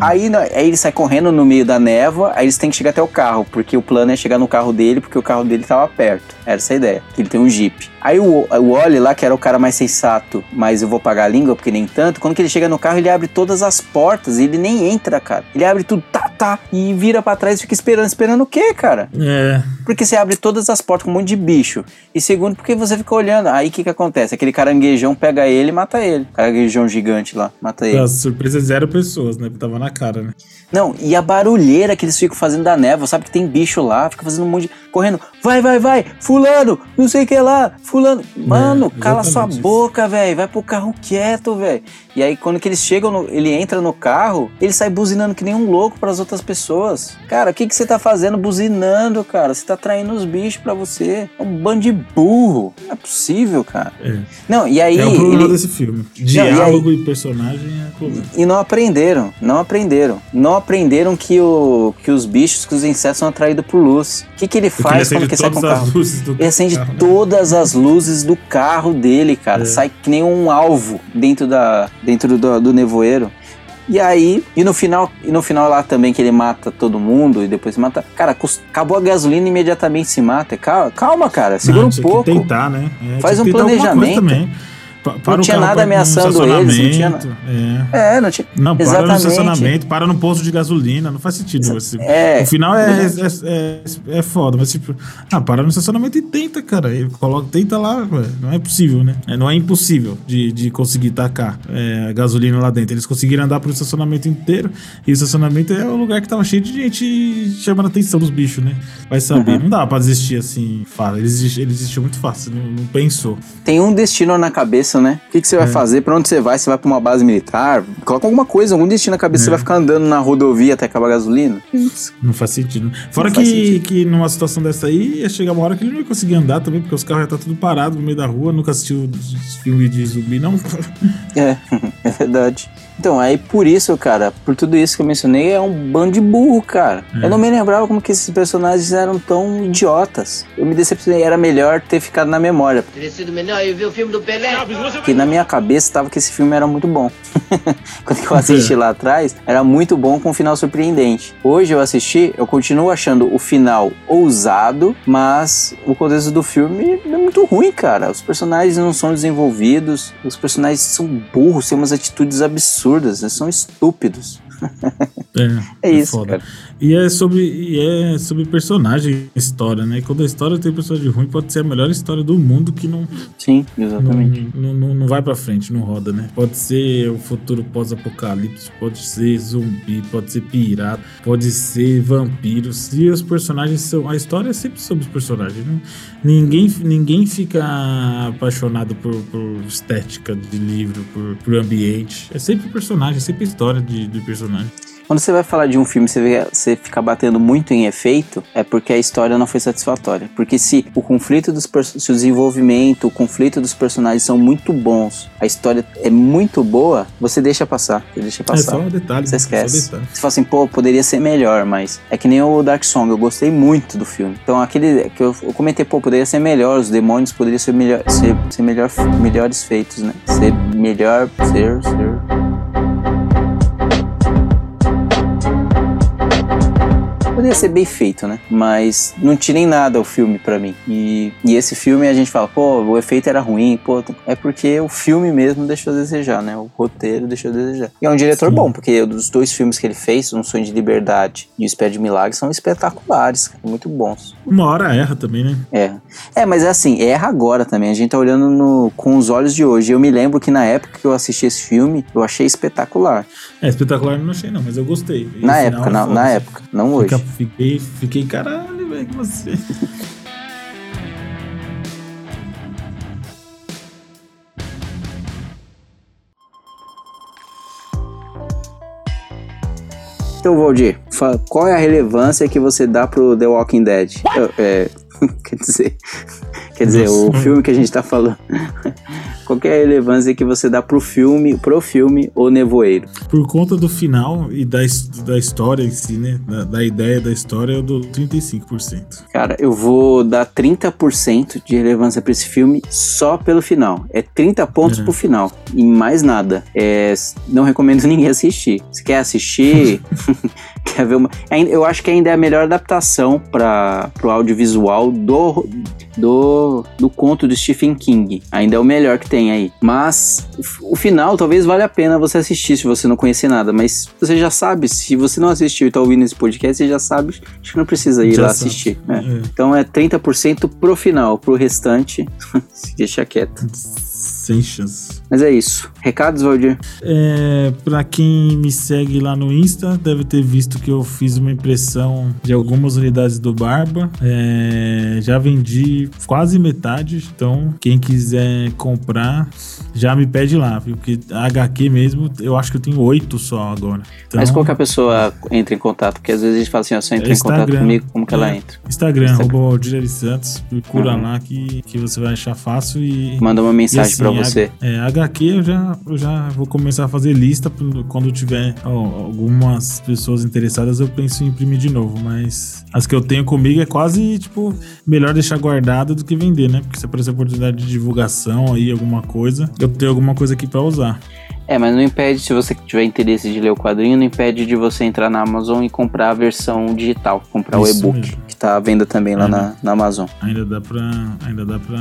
Aí, né, aí ele sai correndo no meio da névoa, aí eles têm que chegar até o carro, porque o plano é chegar no carro dele, porque o carro dele tava perto. Era essa a ideia, que ele tem um jeep. Aí o, o lá, que era o cara mais sensato, mas eu vou pagar a língua, porque nem tanto, quando que ele chega no carro, ele abre todas as portas, e ele nem entra, cara. Ele abre tudo, tá, tá, e vira pra trás e fica esperando. Esperando o quê, cara? É, Porque você abre todas as portas com um monte de bicho. E segundo, porque você fica olhando. Aí o que que acontece? Aquele caranguejão pega ele e mata ele. Caranguejão gigante lá, mata ele. a surpresa zero pessoas, né? Que tava na cara, né? Não, e a barulheira que eles ficam fazendo da névoa, sabe que tem bicho lá, fica fazendo um monte de. correndo, vai, vai, vai, fulano, não sei o que lá, fulano. Mano, cala sua boca, velho, vai pro carro quieto, velho. E aí quando que eles chegam, no- ele entra no carro, ele sai buzinando que nem um louco pras outras pessoas. Cara, o que que você tá fazendo buzinando, cara? Você tá traindo os bichos pra você. É um bando de burro. Não é possível, cara. É, Não, e aí é o problema ele, desse filme. e aí- Diálogo e personagem é problema. e não aprenderam, não aprenderam. Não aprenderam que, o, que os bichos, que os insetos são atraídos por luz. O que, que ele Porque ele faz quando que sai com o as carro? Ele acende carro, né? todas as luzes do carro dele, cara. É. Sai que nem um alvo dentro, da, dentro do, do nevoeiro. E aí, e no final, e no final lá também que ele mata todo mundo e depois mata. Cara, acabou a gasolina e imediatamente se mata. Calma, calma cara, segura Não, um pouco. Que tentar, né? É, Faz um planejamento. Para o tinha nada ameaçando eles, não tinha estacionamento, É. É, não tinha. Não, para no Exatamente. estacionamento, para no posto de gasolina, não faz sentido. Assim. é, o final é, verdade. é, é, é foda, mas tipo, ah, para no estacionamento e tenta, cara. Ele coloca, tenta lá, não é possível, né? É, não é impossível de, de conseguir tacar é, gasolina lá dentro. Eles conseguiram andar pro estacionamento inteiro, e o estacionamento é o lugar que tava cheio de gente chamando a atenção dos bichos, né? Vai saber, Uhum. não dá pra desistir assim, fácil. Ele desistiu, ele desistiu muito fácil, não, não pensou. Tem um destino na cabeça né? O que, que você vai fazer? Pra onde você vai? Você vai pra uma base militar? Coloca alguma coisa, algum destino na cabeça. Você vai ficar andando na rodovia até acabar a gasolina? Não faz sentido. Fora Não que, faz sentido. que numa situação dessa aí, ia chegar uma hora que ele não ia conseguir andar também, porque os carros já tá tudo parado no meio da rua. Nunca assistiu os filmes de zumbi, não? É, é verdade. Então, aí por isso, cara, por tudo isso que eu mencionei, é um bando de burro, cara. É. Eu não me lembrava como que esses personagens eram tão idiotas. Eu me decepcionei, era melhor ter ficado na memória. Teria sido melhor eu ver o filme do Pelé. Porque na minha cabeça tava que esse filme era muito bom. Quando eu assisti lá atrás, era muito bom com um final surpreendente. Hoje eu assisti, eu continuo achando o final ousado, mas o contexto do filme é muito ruim, cara. Os personagens não são desenvolvidos, os personagens são burros, têm umas atitudes absurdas, eles são estúpidos. É, É isso, foda. cara. E é sobre, e é sobre personagem, história, né? Quando a história tem personagem ruim, pode ser a melhor história do mundo que não, Sim, exatamente. não, não, não vai pra frente, não roda, né? Pode ser o futuro pós-apocalipse, pode ser zumbi, pode ser pirata, pode ser vampiro. Se os personagens são. A história é sempre sobre os personagens, né? Ninguém, ninguém fica apaixonado por, por estética de livro, por, por ambiente. É sempre personagem, é sempre história de, de personagem. Quando você vai falar de um filme, vê, você fica batendo muito em efeito, é porque a história não foi satisfatória. Porque se o conflito dos se o desenvolvimento, o conflito dos personagens são muito bons, a história é muito boa, você deixa passar. Você deixa É passar. só um detalhe, Você esquece. detalhe. Você fala assim, pô, poderia ser melhor, mas é que nem o Dark Song, eu gostei muito do filme. Então aquele que eu, eu comentei, pô, poderia ser melhor, os demônios poderiam ser melhor, ser, ser melhor, melhores feitos, né? Ser melhor, ser, ser. Poderia ser bem feito, né? Mas não tirem nada o filme pra mim. E, e esse filme a gente fala, pô, o efeito era ruim, pô, é porque o filme mesmo deixou a desejar, né? O roteiro deixou a desejar. E é um diretor Sim. bom, porque os dois filmes que ele fez, Um Sonho de Liberdade e O Espé de Milagre, são espetaculares, muito bons. Uma hora erra também, né? É. É, mas é assim, erra agora também. A gente tá olhando no- com os olhos de hoje. Eu me lembro que na época que eu assisti esse filme, eu achei espetacular. É, espetacular eu não achei, não, mas eu gostei. E na o época, final, na, época, não hoje. Fica- fiquei, fiquei, caralho, velho, que você. Então, Valdir, qual é a relevância que você dá pro The Walking Dead? Eu- é, quer dizer, quer dizer, o Nossa. filme que a gente tá falando. Qual é a relevância que você dá pro filme, pro filme O Nevoeiro? Por conta do final e da, da história em si, né? Da, da ideia da história, eu dou 35%. Cara, eu vou dar 30% de relevância pra esse filme só pelo final. É 30 pontos É. pro final e mais nada. É, não recomendo ninguém assistir. Se quer assistir, quer ver uma. ainda- Eu acho que ainda é a melhor adaptação para pro audiovisual do, do, do conto do Stephen King. Ainda é o melhor que tem aí. Mas o, o final talvez valha a pena você assistir se você não conhecer nada. Mas você já sabe, se você não assistiu e tá ouvindo esse podcast, você já sabe. Acho que não precisa ir Já lá sabe. assistir. né? É. Então é 30% pro final, pro restante, se deixa quieto. Sem chance. Mas é isso. Recados, Valdir? É, pra quem me segue lá no Insta, deve ter visto que eu fiz uma impressão de algumas unidades do Barba. É, já vendi quase metade, então quem quiser comprar, já me pede lá? Porque a HQ mesmo, eu acho que eu tenho oito só agora. Então, Mas qual que a pessoa entra em contato? Porque às vezes a gente fala assim, ó, só entra em contato comigo, como que ela É. entra? Instagram, Instagram. arroba Aldir L. Santos, procura Uhum. lá que, que você vai achar fácil e. Manda uma mensagem assim, pra a- você. É, HQ eu já, eu já vou começar a fazer lista quando tiver algumas pessoas interessadas, eu penso em imprimir de novo, mas as que eu tenho comigo é quase, tipo, melhor deixar guardado do que vender, né? Porque se aparecer oportunidade de divulgação aí, alguma coisa, eu tenho alguma coisa aqui pra usar. É, mas não impede, se você tiver interesse de ler o quadrinho, não impede de você entrar na Amazon e comprar a versão digital, comprar o Isso e-book, mesmo. que tá à venda também lá Uhum. na, na Amazon. Ainda dá pra, ainda dá pra,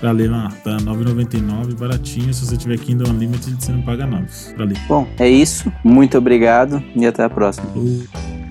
pra ler lá, tá R$ 9,99, baratinho, se você tiver Kindle Unlimited, você não paga nada pra ler. Bom, é isso. Muito obrigado e até a próxima. Falou.